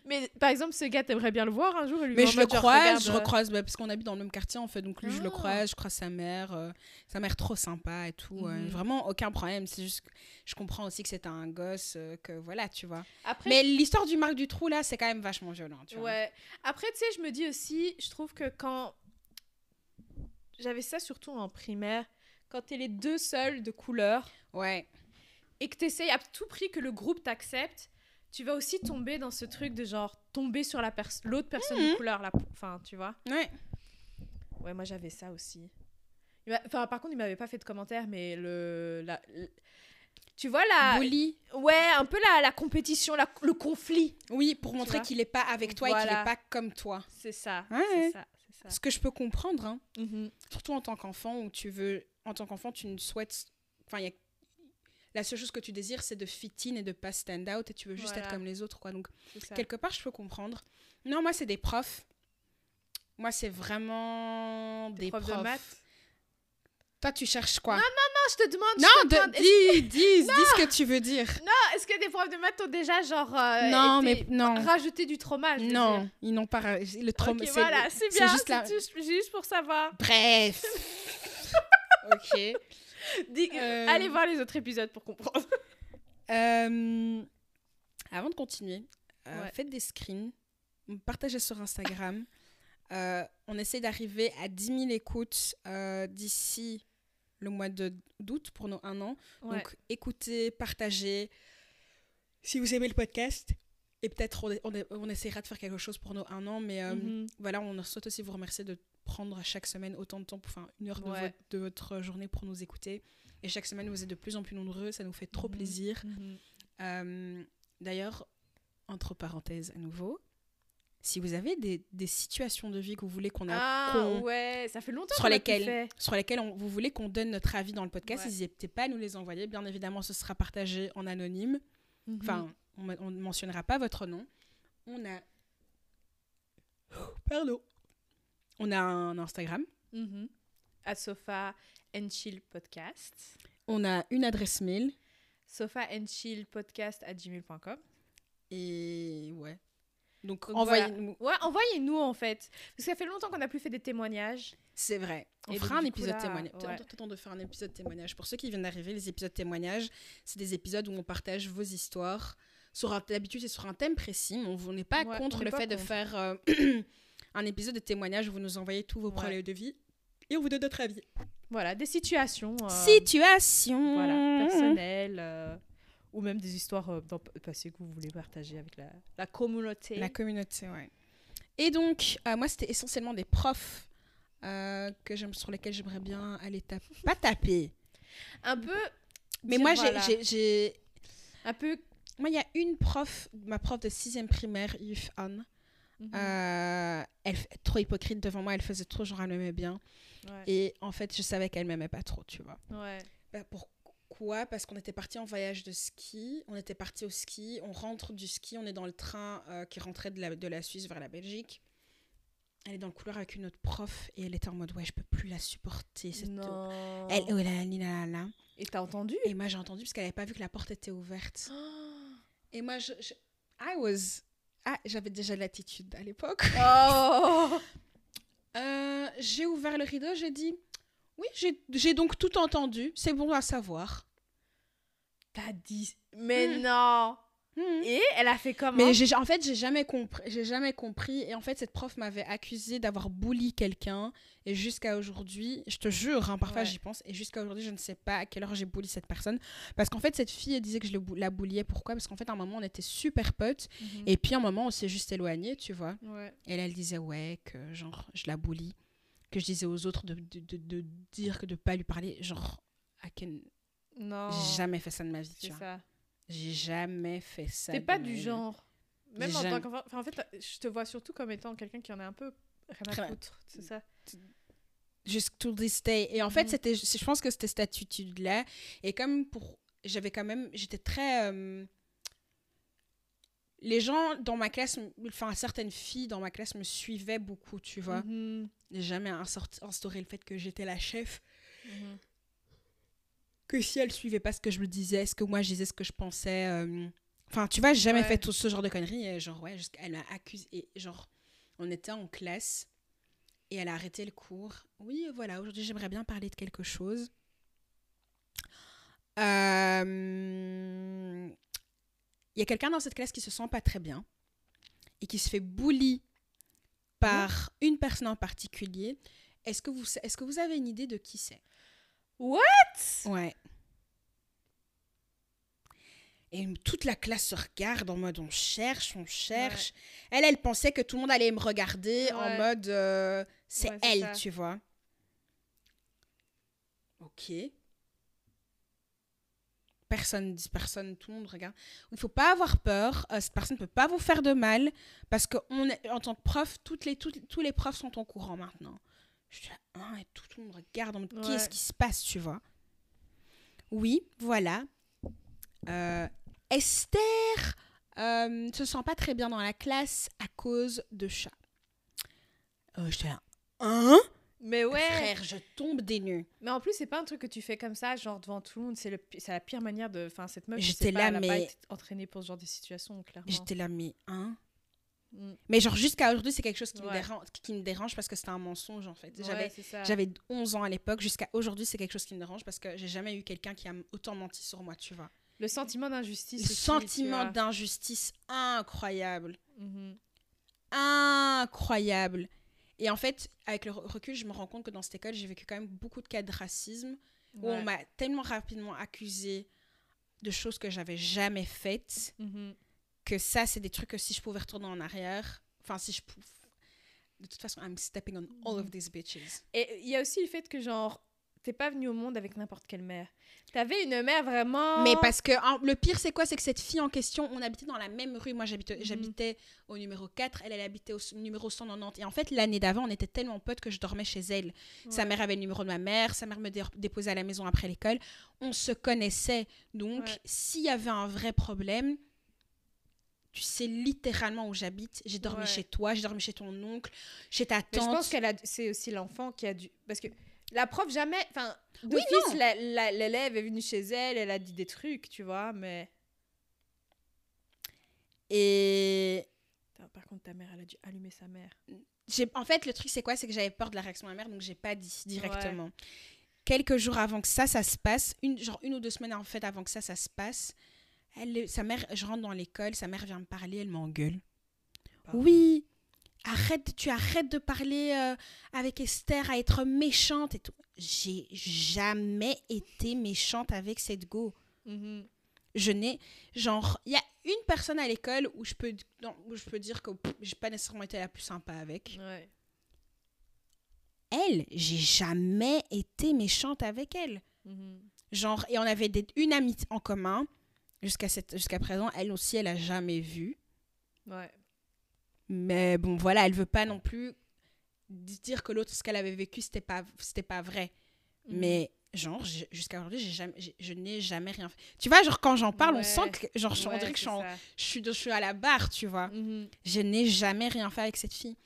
Mais par exemple, ce gars, t'aimerais bien le voir un jour lui Mais je le genre, croise, je euh, recroise, bah, parce qu'on habite dans le même quartier en fait, donc lui je le Ah. croise, je croise sa mère, euh, sa mère trop sympa et tout, euh, Mhm. vraiment aucun problème, c'est juste que je comprends aussi que c'est un gosse, euh, que voilà, tu vois. Après, Mais l'histoire du Marc Dutroux là, c'est quand même vachement violent, tu vois. Ouais. Après, tu sais, je me dis aussi, je trouve que quand. J'avais ça surtout en primaire, quand t'es les deux seuls de couleur Ouais. et que t'essayes à tout prix que le groupe t'accepte, tu vas aussi tomber dans ce truc de genre tomber sur la pers- l'autre personne de Mhm. couleur. La... Enfin, tu vois. Ouais. Ouais, moi j'avais ça aussi. Enfin, par contre, il m'avait pas fait de commentaire, mais le. La... le- Tu vois la. Bully. Ouais, un peu la, la compétition, la... le conflit. Oui, pour montrer qu'il est pas avec toi et qu'il Voilà. est pas comme toi. C'est ça. Ouais. C'est ça. Ça. Ce que je peux comprendre, hein. Mhm. surtout en tant qu'enfant où tu veux en tant qu'enfant tu ne souhaites enfin y a la seule chose que tu désires c'est de fit in et de pas stand out et tu veux juste Voilà. être comme les autres quoi donc quelque part je peux comprendre non moi c'est des profs moi c'est vraiment des, Des profs profs, de maths. toi tu cherches quoi? Non, je te demande. non, je te demande, de- est-ce- dis, dis, dis ce que tu veux dire Non, est-ce que des profs de maths ont déjà genre euh, non été- mais non rajouté du trauma non ils n'ont pas le trauma voilà, c'est c'est bien. juste C'est la- juste pour savoir. bref ok Dis- Euh. Allez voir les autres épisodes pour comprendre. Euh, avant de continuer, euh, Ouais. faites des screens, partagez sur Instagram. Euh, on essaie d'arriver à 10 000 écoutes euh, d'ici le mois de- d'août pour nos un an. Ouais. Donc écoutez, partagez. Si vous aimez le podcast, et peut-être on, on, on essaiera de faire quelque chose pour nos un an, mais euh, Mhm. voilà, on souhaite aussi vous remercier de prendre chaque semaine autant de temps, enfin une heure de, votre, de votre journée pour nous écouter. Et chaque semaine, vous êtes de plus en plus nombreux, ça nous fait trop Mhm. plaisir. Mhm. Euh, D'ailleurs, entre parenthèses à nouveau, si vous avez des, des situations de vie que vous voulez qu'on a, Ah ouais, ça fait longtemps sur lesquelles, sur lesquelles on- vous voulez qu'on donne notre avis dans le podcast, Ouais. n'hésitez pas à nous les envoyer. Bien évidemment, ce sera partagé en anonyme. Mhm. Enfin, on ne mentionnera pas votre nom. On a... Pardon. On a un Instagram. Mhm. At Sofa and Chill Podcast. On a une adresse mail. Sofa and Chill Podcast at gmail.com. Et ouais. Donc, Donc envoyez-nous. Ouais, envoyez-nous en fait. Parce que ça fait longtemps qu'on n'a plus fait des témoignages. C'est vrai. On Et fera un épisode là, témoignage. ouais. On t'attend de faire un épisode témoignage. Pour ceux qui viennent d'arriver, les épisodes témoignages, c'est des épisodes où on partage vos histoires. Sur D'habitude, c'est sur un thème précis. mais On n'est pas Ouais, contre le pas fait de faire euh, un épisode de témoignage où vous nous envoyez tous vos Ouais. problèmes de vie et on vous donne notre avis. Voilà, des situations. euh, Situation. voilà, personnelles. euh, ou même des histoires euh, dans le passé que vous voulez partager avec la, la communauté. La communauté, ouais. Et donc, euh, moi, c'était essentiellement des profs euh, que j'aime, sur lesquels j'aimerais bien aller taper. Pas taper. Un peu. Mais moi, j'ai- voilà, j'ai- j'ai Un peu. Moi, il y a une prof, ma prof de sixième primaire, Yves Anne. Mhm. Euh, elle trop hypocrite devant moi, elle faisait trop genre elle m'aimait bien. Ouais. Et en fait, je savais qu'elle m'aimait pas trop, tu vois. ouais. Bah, pourquoi Parce qu'on était parti en voyage de ski, on était parti au ski, on rentre du ski, on est dans le train euh, qui rentrait de la, de la Suisse vers la Belgique. Elle est dans le couloir avec une autre prof et elle était en mode ouais, je peux plus la supporter. cette- Non. Elle, oh là là, là là là. Et t'as entendu? Et moi j'ai entendu parce qu'elle avait pas vu que la porte était ouverte. Et moi, je, je- I was, ah, j'avais déjà de l'attitude à l'époque. Oh Euh, j'ai ouvert le rideau, j'ai dit, oui, j'ai donc tout entendu, c'est bon à savoir. T'as dit. Mais Mhm. non. Et elle a fait comment Mais j'ai- en fait, j'ai jamais compris. J'ai jamais compris. Et en fait, cette prof m'avait accusé d'avoir bully quelqu'un. Et jusqu'à aujourd'hui, je te jure, hein, parfois Ouais. j'y pense. Et jusqu'à aujourd'hui, je ne sais pas à quelle heure j'ai bully cette personne. Parce qu'en fait, cette fille, elle disait que je le la bulliais. Pourquoi? Parce qu'en fait, à un moment, on était super potes. Mhm. Et puis, à un moment, on s'est juste éloigné, tu vois. Ouais. Et là, elle disait, ouais, que genre, je la bully. Que je disais aux autres de, de, de- de dire que de pas lui parler. Genre, I can- Non. j'ai jamais fait ça de ma vie, tu C'est vois. ça. J'ai jamais fait ça. T'es pas du genre. Même en tant qu'enfant. Enfin, en fait, je te vois surtout comme étant quelqu'un qui en a un peu rien à foutre. C'est ça? Jusqu'à this day. Et en fait, c'était, je pense que c'était cette attitude-là. Et comme pour. J'avais quand même. J'étais très. euh, les gens dans ma classe, enfin certaines filles dans ma classe me suivaient beaucoup, tu vois. Mhm. J'ai jamais instauré le fait que j'étais la chef. Mhm. Que si elles suivaient pas ce que je me disais, ce que moi je disais, ce que je pensais. euh, Enfin, tu vois, j'ai jamais Ouais. fait tout ce genre de conneries. Et genre, ouais, elle m'a accusé. Et genre, on était en classe et elle a arrêté le cours. Oui, voilà, aujourd'hui j'aimerais bien parler de quelque chose. Euh, Il y a quelqu'un dans cette classe qui se sent pas très bien et qui se fait bully par une personne en particulier. Est-ce que, vous, est que vous avez une idée de qui c'est? What? Ouais. Et toute la classe se regarde en mode on cherche, on cherche. Elle, elle pensait que tout le monde allait me regarder en mode euh, c'est Ouais, elle, ça. tu vois. Ok. Personne dit personne, tout le monde regarde. Il faut pas avoir peur. euh, cette personne ne peut pas vous faire de mal parce que on est, en tant que prof, toutes les, toutes- tous les profs sont au courant maintenant. Je suis là, hein, et tout, tout le monde regarde en mode Ouais. qu'est-ce qui se passe, tu vois? Oui, voilà. Euh, Esther euh, ne se sent pas très bien dans la classe à cause de chat. Euh, J'étais là, hein? Mais ouais. Frère, je tombe des nues. Mais en plus, c'est pas un truc que tu fais comme ça, genre devant tout le monde. C'est la pire manière de. Enfin, cette meuf, J'étais pas, là, elle a pas mais- été entraînée pour ce genre de situation, clairement. J'étais là, mais hein? Mm. Mais genre, jusqu'à aujourd'hui, c'est quelque chose qui, me dérange, qui me dérange parce que c'était un mensonge, en fait. Ouais, J'avais c'est ça. J'avais 11 ans à l'époque. Jusqu'à aujourd'hui, c'est quelque chose qui me dérange parce que j'ai jamais eu quelqu'un qui a autant menti sur moi, tu vois. Le sentiment d'injustice. Le aussi, sentiment d'injustice incroyable. Mhm. Incroyable. Et en fait, avec le re- recul, je me rends compte que dans cette école, j'ai vécu quand même beaucoup de cas de racisme où on m'a tellement rapidement accusé de choses que j'avais jamais faites Mhm. Que ça, c'est des trucs que si je pouvais retourner en arrière, enfin, si je pouvais. De toute façon, I'm stepping on all of these bitches. Et il y a aussi le fait que, genre, t'es pas venu au monde avec n'importe quelle mère. T'avais une mère vraiment. Mais parce que en- le pire, c'est quoi? C'est que cette fille en question, on habitait dans la même rue. Moi, j'habitais Mhm. j'habitais au numéro 4, elle, elle habitait au numéro 190. Et en fait, l'année d'avant, on était tellement potes que je dormais chez elle. Sa mère avait le numéro de ma mère, sa mère me dé- déposait à la maison après l'école. On se connaissait. Donc, Ouais. s'il y avait un vrai problème, tu sais littéralement où j'habite. J'ai dormi Ouais. chez toi, j'ai dormi chez ton oncle, chez ta Mais tante. je pense qu'elle a. C'est aussi l'enfant qui a dû. Parce que la prof, jamais. Enfin, Oui, d'office, la- l'élève est venue chez elle, elle a dit des trucs, tu vois, mais. Et Par contre, ta mère, elle a dû allumer sa mère. en fait, le truc, c'est quoi? C'est que j'avais peur de la réaction de ma mère, donc j'ai pas dit directement. Quelques jours avant que ça, ça se passe, une, genre une ou deux semaines en fait avant que ça, ça se passe, elle, sa mère, je rentre dans l'école, sa mère vient me parler, elle m'engueule. Oui, arrête, tu arrêtes de parler euh, avec Esther, à être méchante et tout. J'ai jamais été méchante avec cette go. Mhm. Je n'ai, genre, il y a une personne à l'école où je peux, non, où je peux dire que j'ai pas nécessairement été la plus sympa avec. Ouais. Elle, j'ai jamais été méchante avec elle. Mhm. Genre, et on avait des, une amie en commun jusqu'à présent. Elle aussi, elle a jamais vu. Ouais. Mais bon, voilà, elle veut pas non plus dire que l'autre, ce qu'elle avait vécu, c'était pas, c'était pas vrai. Mhm. Mais genre, jusqu'à aujourd'hui, j'ai jamais, je n'ai jamais rien fait. Tu vois, genre, quand j'en parle, on sent que, genre, je- on dirait que je en- je, suis, je suis à la barre, tu vois. Mhm. Je n'ai jamais rien fait avec cette fille.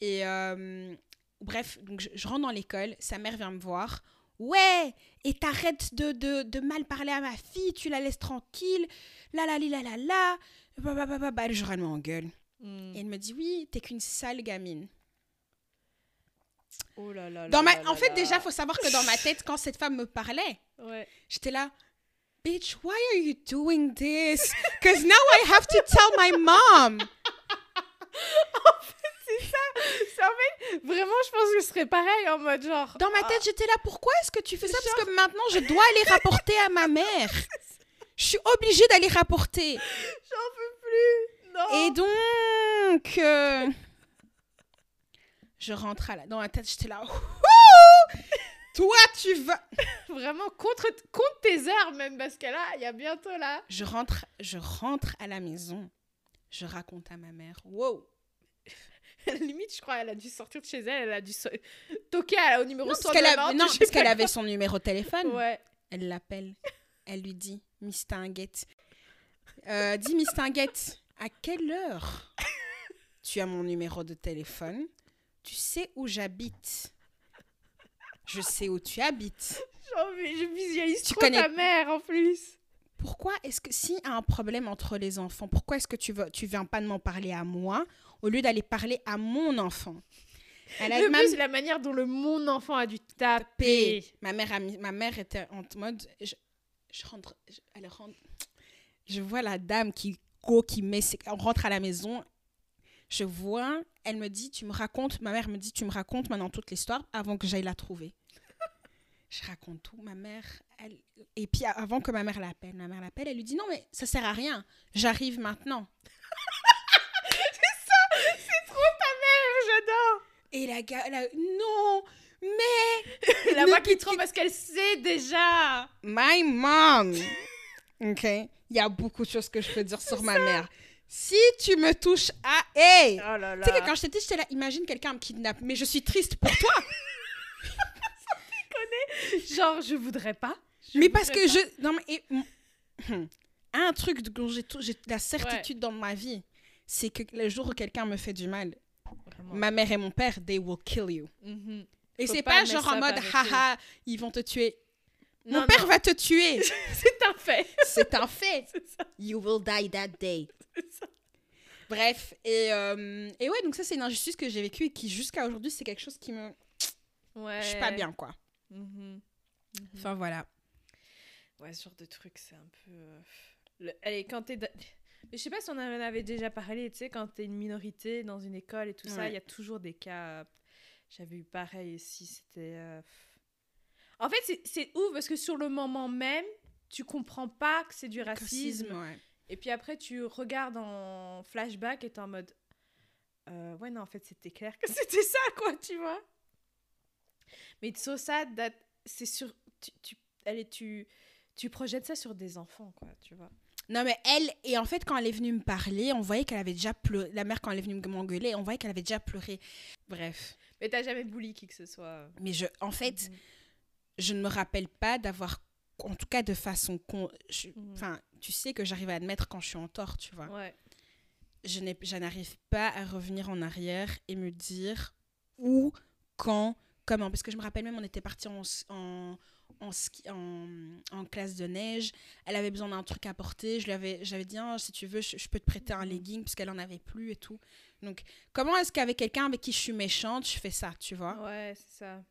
Et euh, bref, donc je, je rentre dans l'école, sa mère vient me voir. Ouais, et t'arrêtes de, de, de mal parler à ma fille, tu la laisses tranquille. La la la la la. Bah, bah, bah, bah, bah. Le jour, elle m'engueule. Mhm. Et elle me dit Oui, t'es qu'une sale gamine. Oh là là Dans ma... là En fait, là. déjà, faut savoir que dans ma tête, quand cette femme me parlait, Ouais. j'étais là. Bitch, why are you doing this? Because now I have to tell my mom. C'est en fait, vraiment, je pense que ce serait pareil en mode genre. Dans ma ah, tête, j'étais là, pourquoi est-ce que tu fais ça? Parce que maintenant, je dois aller rapporter à ma mère. Je suis obligée d'aller rapporter. J'en peux plus. Non. Et donc, euh, je rentre à la... dans ma tête, j'étais là, Wouhou toi, tu vas... Vraiment, contre, contre tes heures même, parce que là, il y a bientôt là. Je rentre, je rentre à la maison. Je raconte à ma mère, wow. Limite, je crois, elle a dû sortir de chez elle, elle a dû so- toquer à- au numéro Non, parce 190, qu'elle a- non, parce qu'elle avait son numéro de téléphone. Ouais. Elle l'appelle. Elle lui dit Miss Tinguette. Euh, dis Miss Tinguette, à quelle heure tu as mon numéro de téléphone? Tu sais où j'habite Je sais où tu habites. Mais je visualise Tu trop connais- ta mère en plus. Pourquoi est-ce que s'il y a un problème entre les enfants, pourquoi est-ce que tu veux, tu viens pas de m'en parler à moi au lieu d'aller parler à mon enfant Elle a Le même plus, c'est la manière dont le mon enfant a dû taper. Ma mère, a mis- ma mère était en mode, je, je rentre, je, elle rentre, je vois la dame qui go, qui met, ses- on rentre à la maison, je vois, elle me dit, tu me racontes, ma mère me dit, tu me racontes maintenant toute l'histoire avant que j'aille la trouver. Je raconte tout, ma mère, elle, et puis avant que ma mère l'appelle, ma mère l'appelle, elle lui dit, non mais ça sert à rien, j'arrive maintenant. Et la gars, elle a- non, mais La voix qui tremble parce qu'elle sait déjà. My mom. OK. Il y a beaucoup de choses que je peux dire sur ma mère. Si tu me touches à... Hey! Oh là là. Tu sais que quand j'étais petite, j'étais là, imagine quelqu'un me kidnappe, mais je suis triste pour toi. Genre, je voudrais pas. Je mais parce que je... Non, mais... et- Hmm. Un truc dont j'ai tout- j'ai la certitude dans ma vie, c'est que le jour où quelqu'un me fait du mal. Ma mère et mon père, they will kill you. Mhm. Et c'est pas pas genre en mode, haha, ils vont te tuer. Non, mon père non. va te tuer. C'est un fait. c'est un fait. Ça. You will die that day. c'est ça. Bref, et, euh, et ouais, donc ça, c'est une injustice que j'ai vécue et qui, jusqu'à aujourd'hui, c'est quelque chose qui me. Ouais. Je suis pas bien, quoi. Mhm. Enfin, voilà. Ouais, ce genre de truc, c'est un peu. euh, le- Allez, quand t'es. da- je sais pas si on en avait déjà parlé, tu sais, quand t'es une minorité dans une école et tout ça, il y a toujours des cas. J'avais eu pareil ici, c'était. euh, En fait, c'est- ouf parce que sur le moment même, tu comprends pas que c'est du racisme. Racisme, ouais. Et puis après, tu regardes en flashback et t'es en mode. euh, ouais, non, en fait, c'était clair que c'était ça, quoi, tu vois. Mais it's so sad that c'est sur. Tu, tu, allez, tu, tu projettes ça sur des enfants, quoi, tu vois. Non, mais elle, et en fait, quand elle est venue me parler, on voyait qu'elle avait déjà pleuré. La mère, quand elle est venue m'engueuler, on voyait qu'elle avait déjà pleuré. Bref. Mais t'as jamais bully qui que ce soit. Mais je, en fait, Mhm. je ne me rappelle pas d'avoir, en tout cas de façon. con- je- Mhm. Enfin, tu sais que j'arrive à admettre quand je suis en tort, tu vois. Ouais. je n'ai- je n'arrive pas à revenir en arrière et me dire où, quand, comment. Parce que je me rappelle même, on était parti en, en, ski- en, en classe de neige. Elle avait besoin d'un truc à porter. Je lui avais, j'avais dit, Ah, si tu veux, je, je peux te prêter un Mhm. legging, parce qu'elle en avait plus et tout. Donc, comment est-ce qu'avec quelqu'un avec qui je suis méchante, je fais ça, tu vois? Ouais, c'est ça.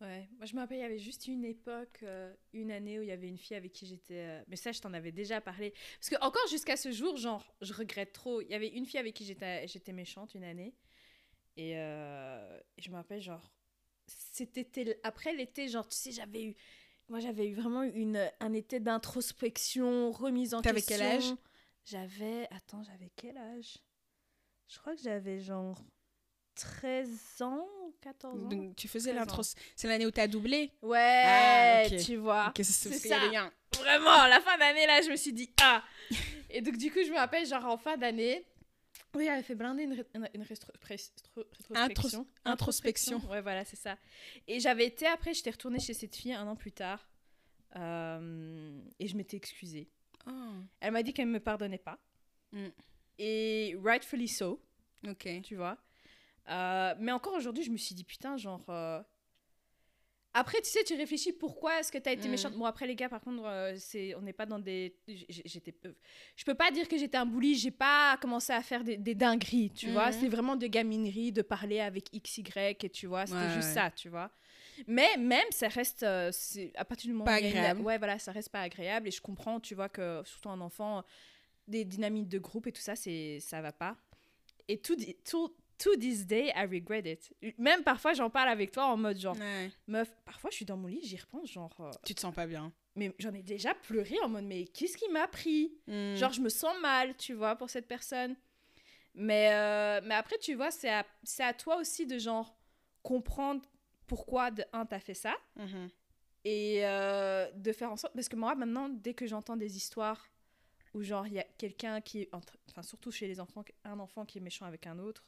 Ouais, moi je me rappelle, il y avait juste une époque, euh, une année où il y avait une fille avec qui j'étais. euh, Mais ça, je t'en avais déjà parlé. Parce que, encore jusqu'à ce jour, genre, je regrette trop. Il y avait une fille avec qui j'étais j'étais méchante une année. Et, euh, et je me rappelle, genre, c'était été- après l'été, genre, tu sais, j'avais eu. Moi, j'avais eu vraiment une, un été d'introspection, remise en T'avais question. quel âge? J'avais. Attends, j'avais quel âge? Je crois que j'avais genre 13 ans, 14 ans. Donc, tu faisais 13 ans. l'intro. C'est l'année où tu as doublé? Ouais, Ah, tu vois. Ok, c'est- ça. un- Vraiment, à la fin d'année, là, je me suis dit, ah Et donc, du coup, je me rappelle, genre, en fin d'année, oui, elle avait fait blinder une, une, une rétrospection. introspection. Ouais, voilà, c'est ça. Et j'avais été, après, j'étais retournée chez cette fille un an plus tard. euh, et je m'étais excusée. Oh, Elle m'a dit qu'elle ne me pardonnait pas. Mm. Et rightfully so, ok. tu vois. Euh, mais encore aujourd'hui, je me suis dit, putain, genre. euh, Après, tu sais, tu réfléchis pourquoi est-ce que tu as été Mm. méchante. Bon, après, les gars, par contre, euh, c'est... on n'est pas dans des. J'étais... euh, Je peux pas dire que j'étais un bully, j'ai pas commencé à faire des, des dingueries, tu vois. Mhm. C'était vraiment de gaminerie, de parler avec XY, et tu vois, c'était Ouais, juste ouais. ça, tu vois. Mais même, ça reste. euh, à partir du moment Pas où a agréable. Ouais, voilà, ça reste pas agréable. Et je comprends, tu vois, que surtout un enfant, des dynamiques de groupe et tout ça, c'est ça va pas. Et tout, tout, to this day, I regret it. Même parfois, j'en parle avec toi en mode genre, Ouais. meuf, parfois je suis dans mon lit, j'y repense, genre, euh, Tu te sens pas bien. mais j'en ai déjà pleuré en mode, mais qu'est-ce qui m'a pris? Mm. Genre, je me sens mal, tu vois, pour cette personne. Mais, euh, mais après, tu vois, c'est à, à toi aussi de genre comprendre pourquoi, de un, t'as fait ça Mhm. et euh, de faire en sorte. Parce que moi, maintenant, dès que j'entends des histoires où, genre, il y a quelqu'un qui est. entre- Enfin, surtout chez les enfants, un enfant qui est méchant avec un autre,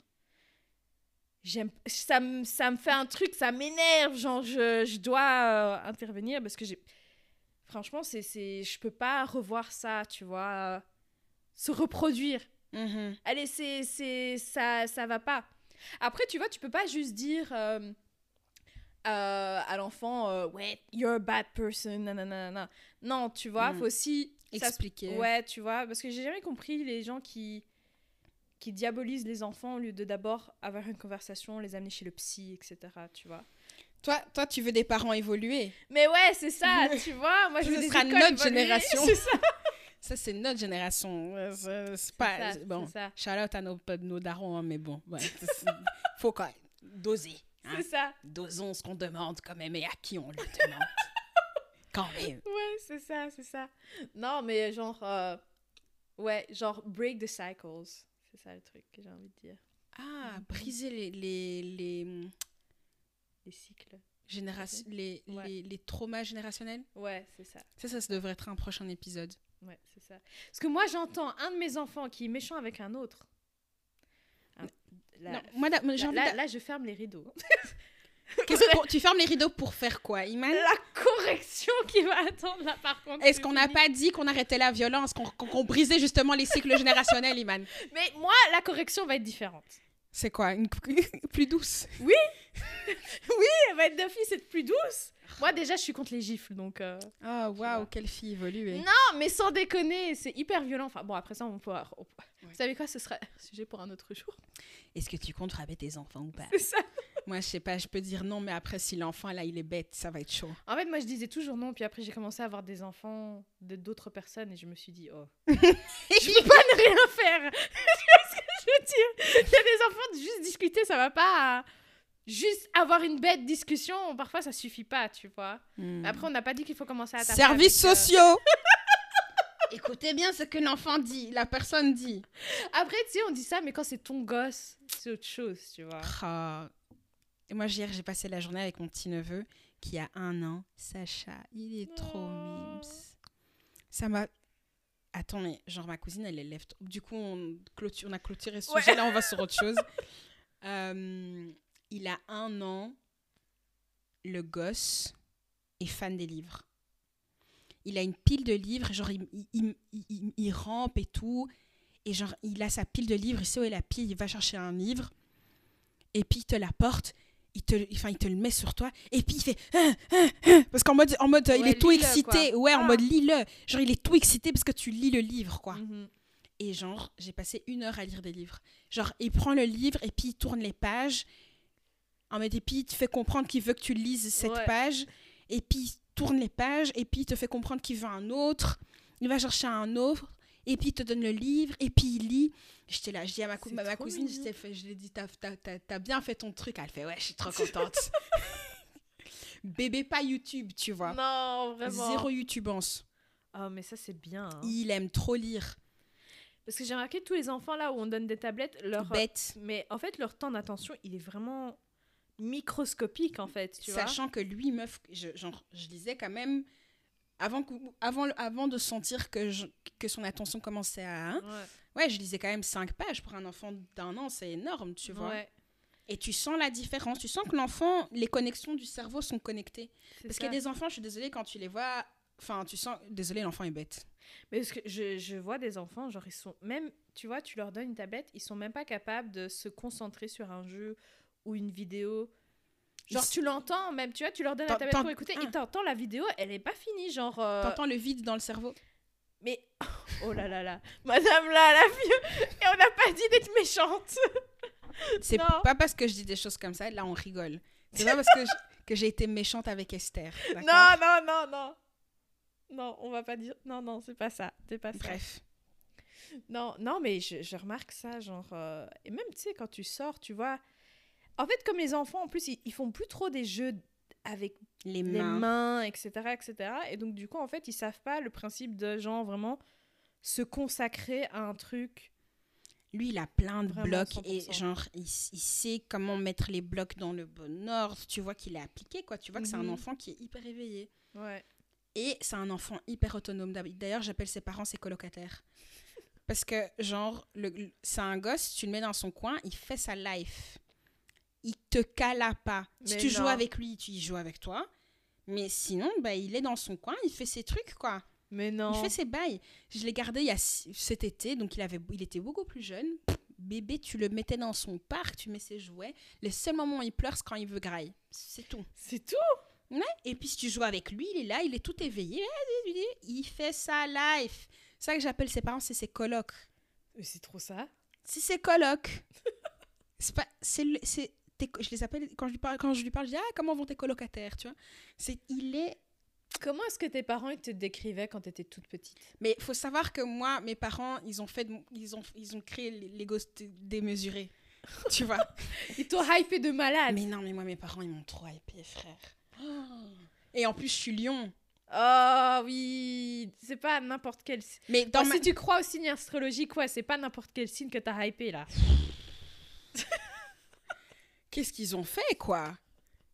j'aime ça me ça me fait un truc ça m'énerve genre je, je dois euh, intervenir parce que j'ai franchement c'est c'est je peux pas revoir ça tu vois euh, se reproduire Mhm. allez c'est c'est ça ça va pas après tu vois tu peux pas juste dire euh, à l'enfant ouais you're a bad person nanana, non tu vois Mm. faut aussi Expliquer. Ouais, tu vois, parce que j'ai jamais compris les gens qui qui diabolisent les enfants au lieu de d'abord avoir une conversation, les amener chez le psy, etc. Tu vois. Toi, toi, tu veux des parents évoluer. Mais ouais, c'est ça, tu vois. Moi, je Ce veux des sera notre génération. C'est ça. Ça, c'est notre génération. Euh, C'est pas. ça, bon, c'est ça. shout out à nos, nos darons, hein, mais bon. ouais, faut quand même doser. hein. C'est ça. Dosons ce qu'on demande quand même et à qui on le demande. quand même. Ouais, c'est ça, c'est ça. Non, mais genre euh, ouais, genre break the cycles. C'est ça le truc que j'ai envie de dire. Ah, briser les, les, les, Les cycles. générations, les, Ouais. les, les traumas générationnels? Ouais, c'est ça. Ça, ça, ça devrait être un prochain épisode. Ouais, c'est ça. Parce que moi, j'entends un de mes enfants qui est méchant avec un autre. Non, moi, là, envie là, d'a- là, je ferme les rideaux. Pour- tu fermes les rideaux pour faire quoi, Iman? La correction qui va attendre là, par contre. Est-ce qu'on n'a pas dit qu'on arrêtait la violence, qu'on brisait justement les cycles générationnels, Iman? Mais moi, la correction va être différente. C'est quoi Une plus douce? Elle va être d'office être plus douce. Moi, déjà, je suis contre les gifles, donc. euh, Oh, vois. waouh, quelle fille évoluée. Non, mais sans déconner, c'est hyper violent. Enfin, bon, après ça, on peut. on- Ouais. Vous savez quoi, ce sera un sujet pour un autre jour. Est-ce que tu comptes frapper tes enfants ou pas? C'est ça. Moi, je sais pas, je peux dire non, mais après, si l'enfant, là, il est bête, ça va être chaud. En fait, moi, je disais toujours non, puis après, j'ai commencé à avoir des enfants de d'autres personnes et je me suis dit, oh. je peux pas ne rien faire. tu vois ce que je veux dire? Il y a des enfants, de juste discuter, ça va pas. Juste avoir une bête discussion, parfois, ça suffit pas, tu vois. Hmm. Après, on n'a pas dit qu'il faut commencer à taper Services avec, euh, sociaux Écoutez bien ce que l'enfant dit, la personne dit. Après, tu sais, on dit ça, mais quand c'est ton gosse, c'est autre chose, tu vois. Ah. Et moi, hier, j'ai passé la journée avec mon petit-neveu qui a un an. Sacha, il est trop mimes. Ça m'a... Attends, mais genre ma cousine, elle élève... trop- Du coup, on, clôture, on a clôturé ce Ouais. sujet. Là, on va sur autre chose. Euh, il a un an. Le gosse est fan des livres. Il a une pile de livres. Genre, il, il, il- rampe et tout. Et genre, il a sa pile de livres. Il sait où est la pile. Il va chercher un livre. Et puis, il te l'apporte. Il te, enfin, il te le met sur toi. Et puis, il fait... Hein, hein, hein parce qu'en mode, en mode il est tout excité. quoi. Ouais, en Ah. mode lis-le. Genre, il est tout excité parce que tu lis le livre, quoi. Mhm. Et genre, j'ai passé une heure à lire des livres. Genre, il prend le livre et puis il tourne les pages. En mode, et puis il te fait comprendre qu'il veut que tu lises cette Ouais. page. Et puis il tourne les pages et puis il te fait comprendre qu'il veut un autre. Il va chercher un autre. Et puis il te donne le livre et puis il lit. J'étais là, je dis à ma, cou- cousine, fait- je lui ai dit, t'as, bien fait ton truc. Elle fait, ouais, je suis trop contente. Bébé, pas YouTube, tu vois. Non, vraiment. Zéro YouTubance. Oh, mais ça, c'est bien. hein. Il aime trop lire. Parce que j'ai remarqué tous les enfants là où on donne des tablettes, leur. Bête. Mais en fait, leur temps d'attention, il est vraiment microscopique en fait, tu vois. Sachant que lui, meuf, je, genre, je lisais quand même, avant, que, avant, avant de sentir que, je- que son attention commençait à... hein, Ouais. ouais, je lisais quand même 5 pages pour un enfant d'un an, c'est énorme, tu vois. Ouais, Et tu sens la différence, tu sens que l'enfant, les connexions du cerveau sont connectées. Parce qu'il y a des enfants, je suis désolée, quand tu les vois... Enfin, tu sens... Désolée, l'enfant est bête. Mais parce que je, je vois des enfants, genre ils sont même, tu vois, tu leur donnes une tablette, ils sont même pas capables de se concentrer sur un jeu ou une vidéo. Genre tu l'entends même, tu vois, tu leur donnes la tablette pour écouter, ah. et t'entends la vidéo, elle est pas finie, genre. euh, T'entends le vide dans le cerveau Mais oh là là là, Madame là, la vieux, et on n'a pas dit d'être méchante. C'est pas parce que je dis des choses comme ça, là on rigole. C'est pas parce que je- que j'ai été méchante avec Esther. Non non non non. Non, on va pas dire. Non, non, c'est pas ça. C'est pas ça. Bref. Non, non, mais je, je remarque ça, genre. euh, Et même, tu sais, quand tu sors, tu vois. En fait, comme les enfants, en plus, ils, ils font plus trop des jeux avec Les les mains. mains, etc., etc. Et donc, du coup, en fait, ils savent pas le principe de, genre, vraiment se consacrer à un truc. Lui, il a plein de blocs et 100%. genre, il, sait comment mettre les blocs dans le bon ordre. Tu vois qu'il est appliqué, quoi. Tu vois que c'est un Mhm. enfant qui est hyper éveillé. Ouais. Et c'est un enfant hyper autonome. D'ailleurs, j'appelle ses parents ses colocataires. Parce que, genre, c'est un gosse, tu le mets dans son coin, il fait sa life. Il te cala pas. Si tu joues avec lui, tu y joues avec toi. Mais sinon, bah, il est dans son coin, il fait ses trucs, quoi. Mais non. Il fait ses bails. Je l'ai gardé il y a cet été, donc il, avait, il était beaucoup plus jeune. Bébé, tu le mettais dans son parc, tu mets ses jouets. Le seul moment où il pleure, c'est quand il veut graille. C'est tout. C'est tout? Ouais. Et puis si tu joues avec lui, il est là, il est tout éveillé. Il fait ça live. C'est ça que j'appelle ses parents, c'est ses colocs. C'est trop ça. C'est ses colocs. c'est pas, c'est, je les appelle quand je lui parle, quand je lui parle, je dis ah comment vont tes colocataires, tu vois. C'est, il est. Comment est-ce que tes parents ils te décrivaient quand t'étais toute petite? Mais faut savoir que moi, mes parents, ils ont fait, de- ils ont, ils ont créé l'ego démesuré, tu vois. Ils t'ont hypé de malade. mais non, mais moi, mes parents, ils m'ont trop hypé, frère. Oh. Et en plus, je suis lion. Oh oui, c'est pas n'importe quel. Mais dans ma... Si tu crois au signe astrologique, ouais, c'est pas n'importe quel signe que t'as hypé là. Qu'est-ce qu'ils ont fait, quoi?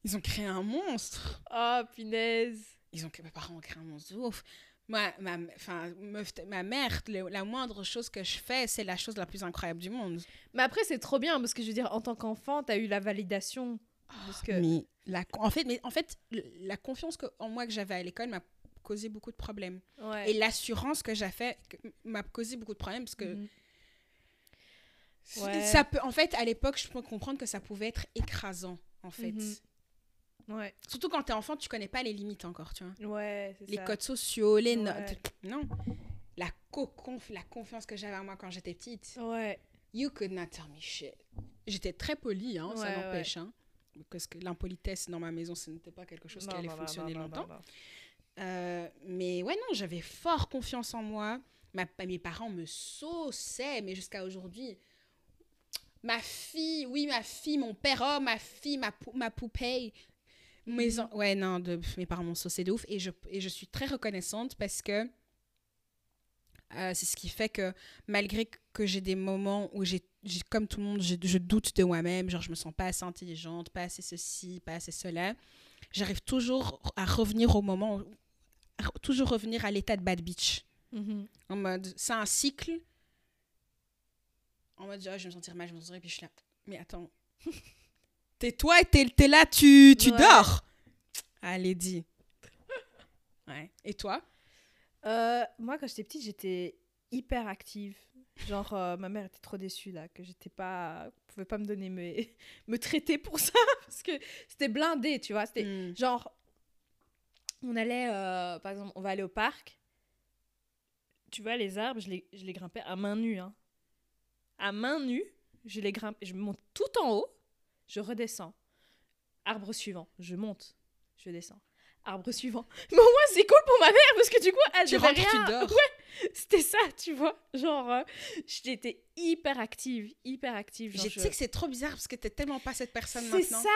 Ils ont créé un monstre. Oh punaise. Ils ont, mes parents ont créé un monstre de ouf. Moi, ma, meuf, ma mère, le- la moindre chose que je fais, c'est la chose la plus incroyable du monde. Mais après, c'est trop bien parce que je veux dire, en tant qu'enfant, t'as eu la validation. Parce que... Mais la, en fait, mais en fait, la confiance que, en moi que j'avais à l'école m'a causé beaucoup de problèmes. Ouais. Et l'assurance que j'ai fait que- m'a causé beaucoup de problèmes parce que Mhm. Ouais. ça peut, en fait, à l'époque, je peux comprendre que ça pouvait être écrasant, en fait. Mhm. Ouais, Surtout quand t'es enfant, tu connais pas les limites encore, tu vois. ouais, Les ça. codes sociaux, les notes. Non. La, co-conf- la confiance que j'avais en moi quand j'étais petite. Ouais. You could not tell me shit. J'étais très polie, hein, ça n'empêche. Hein, parce que l'impolitesse dans ma maison, ce n'était pas quelque chose qui allait non, fonctionner non, longtemps. Euh, mais ouais, non, j'avais fort confiance en moi. Ma, mes parents me sauçaient, mais jusqu'à aujourd'hui. Ma fille, oui, ma fille, mon père, oh, ma fille, ma, pou- ma poupée. Mes Mhm. en- Ouais, non, de, mes parents m'ont saucé de ouf. Et je, et je suis très reconnaissante parce que euh, c'est ce qui fait que malgré que j'ai des moments où j'ai, comme tout le monde, je, je doute de moi-même, genre je me sens pas assez intelligente, pas assez ceci, pas assez cela, j'arrive toujours à revenir au moment, toujours revenir à l'état de bad bitch. Mhm. En mode, c'est un cycle. En mode, ah, je vais me sentir mal, je vais me sentir, puis je suis là. Mais attends. Tais-toi et t'es, t'es là, tu, tu Ouais. dors. Allez, dis. Ouais. Et toi? Euh, moi, quand j'étais petite, j'étais hyper active. Genre, euh, ma mère était trop déçue là, que j'étais pas. pouvait pas me donner mes. me traiter pour ça, parce que c'était blindé, tu vois. C'était Hmm. genre. On allait, euh, par exemple, on va aller au parc. Tu vois, les arbres, je les, je les grimpais à main nue. Hein. À main nue, je les grimpe. Je monte tout en haut, je redescends. Arbre suivant, je monte, je descends. Arbre suivant. Mais au moins, c'est cool pour ma mère, parce que du coup, elle Tu rentres, tu dors. Ouais, c'était ça, tu vois. Genre, euh, j'étais hyper active, hyper active. genre, je- sais que c'est trop bizarre parce que t'es tellement pas cette personne c'est maintenant. ça,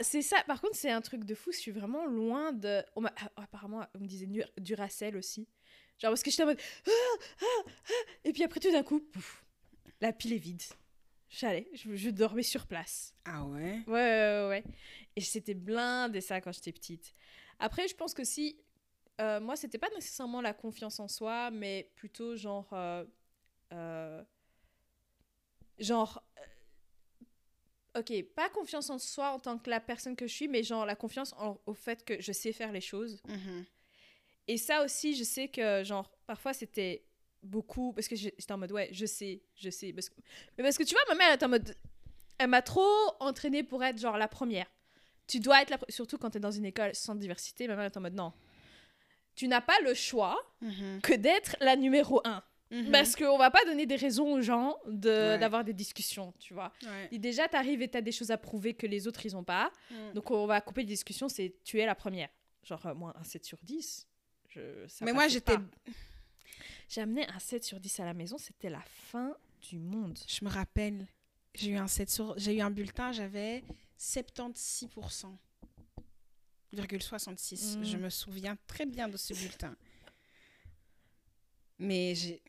c'est ça. Par contre, c'est un truc de fou. Je suis vraiment loin de. on ah, apparemment, on me disait du, Duracell aussi. Genre parce que j'étais en mode. Ah, ah, et puis après, tout d'un coup, pouf, la pile est vide. J'allais, je, je dormais sur place. Ah ouais? Ouais, ouais, ouais. Et c'était blindé ça quand j'étais petite. Après, je pense que si. euh, moi, c'était pas nécessairement la confiance en soi, mais plutôt genre. euh, euh, genre. ok, pas confiance en soi en tant que la personne que je suis, mais genre la confiance en- au fait que je sais faire les choses. Mhm. Et ça aussi, je sais que, genre, parfois c'était beaucoup. Parce que j'étais en mode, ouais, je sais, je sais. Parce que... Mais parce que tu vois, ma mère elle est en mode. Elle m'a trop entraînée pour être, genre, la première. Tu dois être la. Surtout quand t'es dans une école sans diversité, ma mère est en mode, non. Tu n'as pas le choix Mhm. que d'être la numéro un. Mhm. Parce qu'on va pas donner des raisons aux gens de- Ouais. d'avoir des discussions, tu vois. Ouais. Et déjà, t'arrives et t'as des choses à prouver que les autres, ils ont pas. Mhm. Donc, on va couper les discussions, c'est tu es la première. Genre, euh, moi, un 7 sur 10. Je, ça Mais moi, j'étais. Amené un 7 sur 10 à la maison, c'était la fin du monde. Je me rappelle, j'ai eu un 7 sur... j'ai eu un bulletin, j'avais 76%. 66. Mm. Je me souviens très bien de ce bulletin. Mais j'ai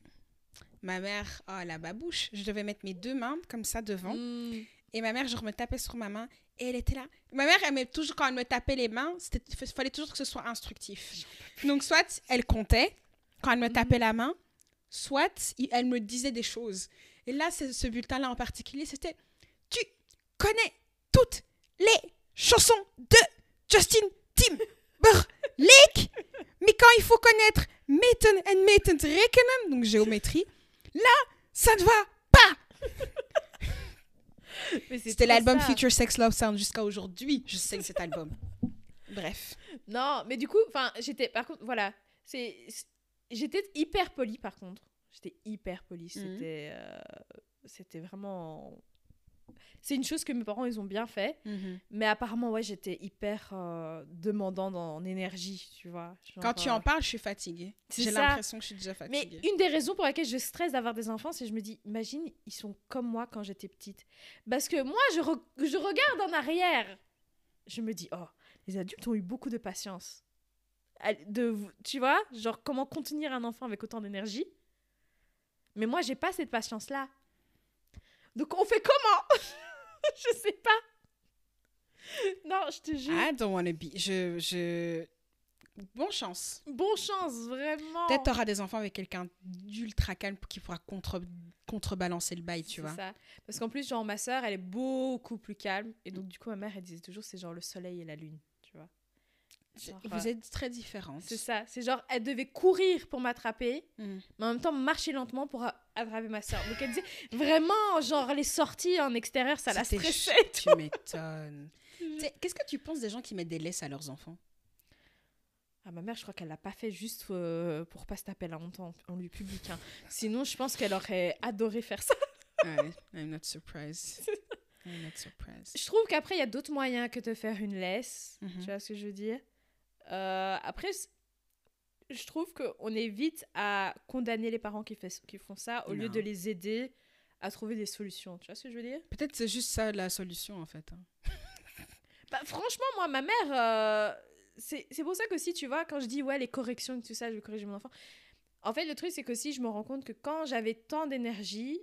ma mère, oh la babouche, je devais mettre mes deux mains comme ça devant Mm. et ma mère, je me tapais sur ma main et elle était là. Ma mère, elle toujours quand elle me tapait les mains, c'était fallait toujours que ce soit instructif. Donc soit elle comptait quand elle me tapait la main, soit il- elle me disait des choses. Et là, ce bulletin-là en particulier, c'était Tu connais toutes les chansons de Justin Timberlake? Mais quand il faut connaître meten and meten rekenen, donc géométrie, là, ça ne va pas. C'était l'album. Future Sex Love Sound jusqu'à aujourd'hui. Je sais que cet album. Bref. Non, mais du coup, enfin, j'étais. Par contre, voilà. c'est- J'étais hyper polie, par contre. J'étais hyper polie. Mhm. C'était. euh, C'était vraiment. C'est une chose que mes parents, ils ont bien fait. Mais apparemment, ouais, j'étais hyper euh, demandant dans- en énergie, tu vois. Genre, Quand tu euh, en parles, je suis fatiguée. J'ai l'impression que je suis déjà Mais fatiguée. une des raisons pour laquelle je stresse d'avoir des enfants, c'est que je me dis, imagine, ils sont comme moi quand j'étais petite. Parce que moi, je, re- je regarde en arrière. Je me dis, oh, les adultes ont eu beaucoup de patience. De, tu vois, genre comment contenir un enfant avec autant d'énergie. Mais moi, j'ai pas cette patience-là. Donc on fait comment? Je sais pas. Non, je te jure. I don't wanna be. Je, je... Bon chance. Bon chance, vraiment. Peut-être t'auras des enfants avec quelqu'un d'ultra calme qui pourra contre... contrebalancer le bail, tu C'est vois. ça. Parce qu'en plus, genre, ma soeur, elle est beaucoup plus calme. Et donc, du coup, ma mère, elle disait toujours, c'est genre le soleil et la lune. Genre, Vous euh, êtes très différentes. C'est ça. C'est genre, elle devait courir pour m'attraper, Mm. mais en même temps marcher lentement pour attraper ma soeur. Donc, elle disait, vraiment, genre, les sorties en extérieur, ça la stressait. ch- Tu m'étonnes. Qu'est-ce que tu penses des gens qui mettent des laisses à leurs enfants? Ah, ma mère, je crois qu'elle l'a pas fait juste euh, pour pas se taper la honte en, en lieu public. hein. Sinon, je pense qu'elle aurait adoré faire ça. Ouais, I'm not surprised. I'm not surprised. Je trouve qu'après, il y a d'autres moyens que de faire une laisse. Mhm. Tu vois ce que je veux dire? Euh, Après, je trouve qu'on évite à condamner les parents qui, fait- qui font ça au lieu de les aider à trouver des solutions. Tu vois ce que je veux dire? Peut-être c'est juste ça la solution en fait. hein. Bah, Franchement, moi, ma mère, euh, c'est pour ça que si tu vois, quand je dis ouais, les corrections, tout ça, je vais corriger mon enfant. En fait, le truc, c'est que si je me rends compte que quand j'avais tant d'énergie,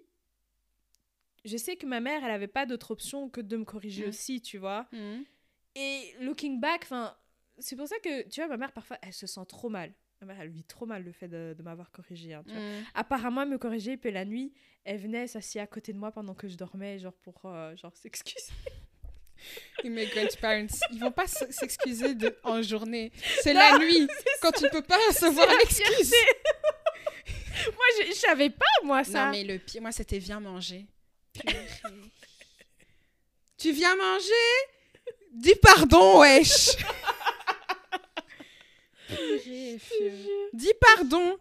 je sais que ma mère, elle avait pas d'autre option que de me corriger Mm. aussi, tu vois. Et looking back, enfin, c'est pour ça que, tu vois, ma mère, parfois, elle se sent trop mal. Ma mère, elle vit trop mal le fait de, de m'avoir corrigée. hein, tu vois. Mm. Apparemment, elle me corrigeait, puis la nuit, elle venait s'assied à côté de moi pendant que je dormais, genre pour euh, genre s'excuser. Mes grandparents, ils vont pas s'excuser de- en journée. C'est la nuit, quand tu peux pas recevoir l'excuse. moi, je, je savais pas, moi, ça. Non, mais le pire, moi, c'était viens manger. tu viens manger Dis pardon, wesh Purée. Dis pardon.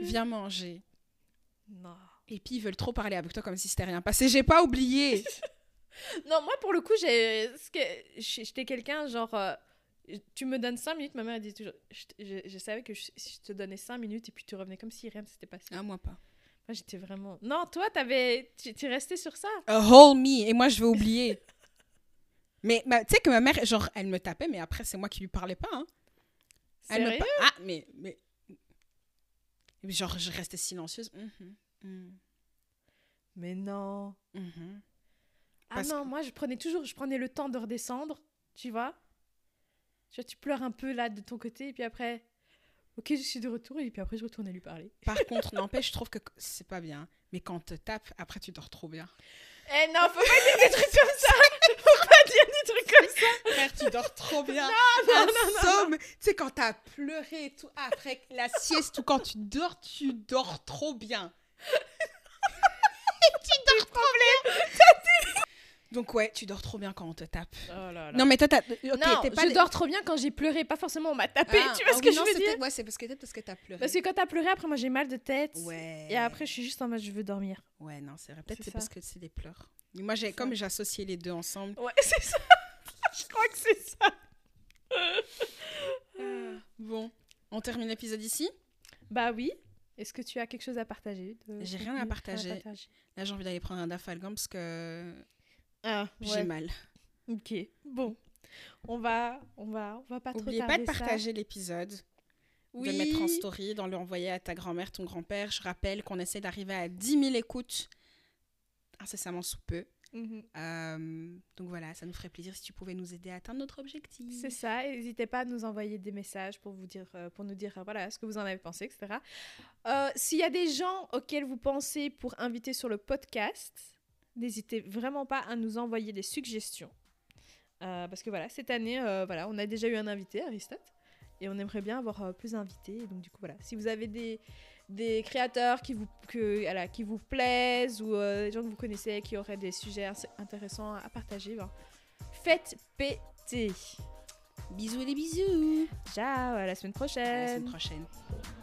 Viens manger. Non. Et puis, ils veulent trop parler avec toi comme si c'était rien passé. J'ai pas oublié. Non, moi, pour le coup, j'ai... j'étais quelqu'un, genre... euh, tu me donnes 5 minutes, ma mère elle dit toujours... Je, je- je savais que je, si je te donnais 5 minutes et puis tu revenais comme si rien ne s'était passé. Ah, moi pas. Moi, j'étais vraiment... Non, toi, t'avais... Tu, restais sur ça? A whole me. Et moi, je vais oublier. Mais ma- tu sais que ma mère, genre, elle me tapait, mais après, c'est moi qui lui parlais pas. Hein. Elle me Ah, mais, mais. Genre, je restais silencieuse. Mhm, mhm, Mais non. mhm. Ah non, moi je prenais toujours, je prenais le temps de redescendre, tu vois. Tu vois, tu pleures un peu là de ton côté, et puis après, ok, je suis de retour, et puis après je retournais lui parler. Par contre, n'empêche, je trouve que c'est pas bien. Mais quand te tape, après, tu dors trop bien. Eh non, faut pas dire des trucs comme ça Faut pas dire des trucs comme ça Frère, tu dors trop bien. non, Un somme. Tu sais, quand t'as pleuré et tout, après la sieste ou quand tu dors, tu dors trop bien. tu dors trop bien. Donc, ouais, tu dors trop bien quand on te tape. Oh là là. Non, mais toi, t'as. ok, Non, t'es pas je des- dors trop bien quand j'ai pleuré, pas forcément on m'a tapé, Ah, tu vois ah ce que oui, je non, veux c'est dire Ouais, c'est parce que peut-être parce que t'as pleuré. Parce que quand t'as pleuré, après moi j'ai mal de tête, Ouais. et après je suis juste en mode je veux dormir. Ouais, non, c'est vrai. Peut-être C'est c'est parce que c'est des pleurs. Mais Moi, j'ai C'est comme ça. j'ai associé les deux ensemble. Ouais, c'est ça Je crois que c'est ça Bon, on termine l'épisode ici? Bah oui. Est-ce que tu as quelque chose à partager de J'ai rien à contenu partager? Là, j'ai envie d'aller prendre un dafalgan parce que Ah, j'ai mal. Ok, bon. On va, on va, on va pas N'oubliez trop pas de partager l'épisode, Oui. de le mettre en story, d'en l'envoyer à ta grand-mère, ton grand-père. Je rappelle qu'on essaie d'arriver à 10 000 écoutes incessamment sous peu. Mhm. Euh, donc voilà, ça nous ferait plaisir si tu pouvais nous aider à atteindre notre objectif. C'est ça. N'hésitez pas à nous envoyer des messages pour vous dire, euh, pour nous dire, euh, voilà, ce que vous en avez pensé, etc. Euh, S'il y a des gens auxquels vous pensez pour inviter sur le podcast, n'hésitez vraiment pas à nous envoyer des suggestions. Euh, parce que voilà, cette année, euh, voilà, on a déjà eu un invité, Aristote, et on aimerait bien avoir euh, plus d'invités. Donc du coup, voilà, si vous avez des, des créateurs qui vous, que, voilà, qui vous plaisent ou des gens que vous connaissez qui auraient des sujets intéressants à partager, ben, faites péter. Bisous les bisous. Ciao, à la semaine À la prochaine. semaine prochaine.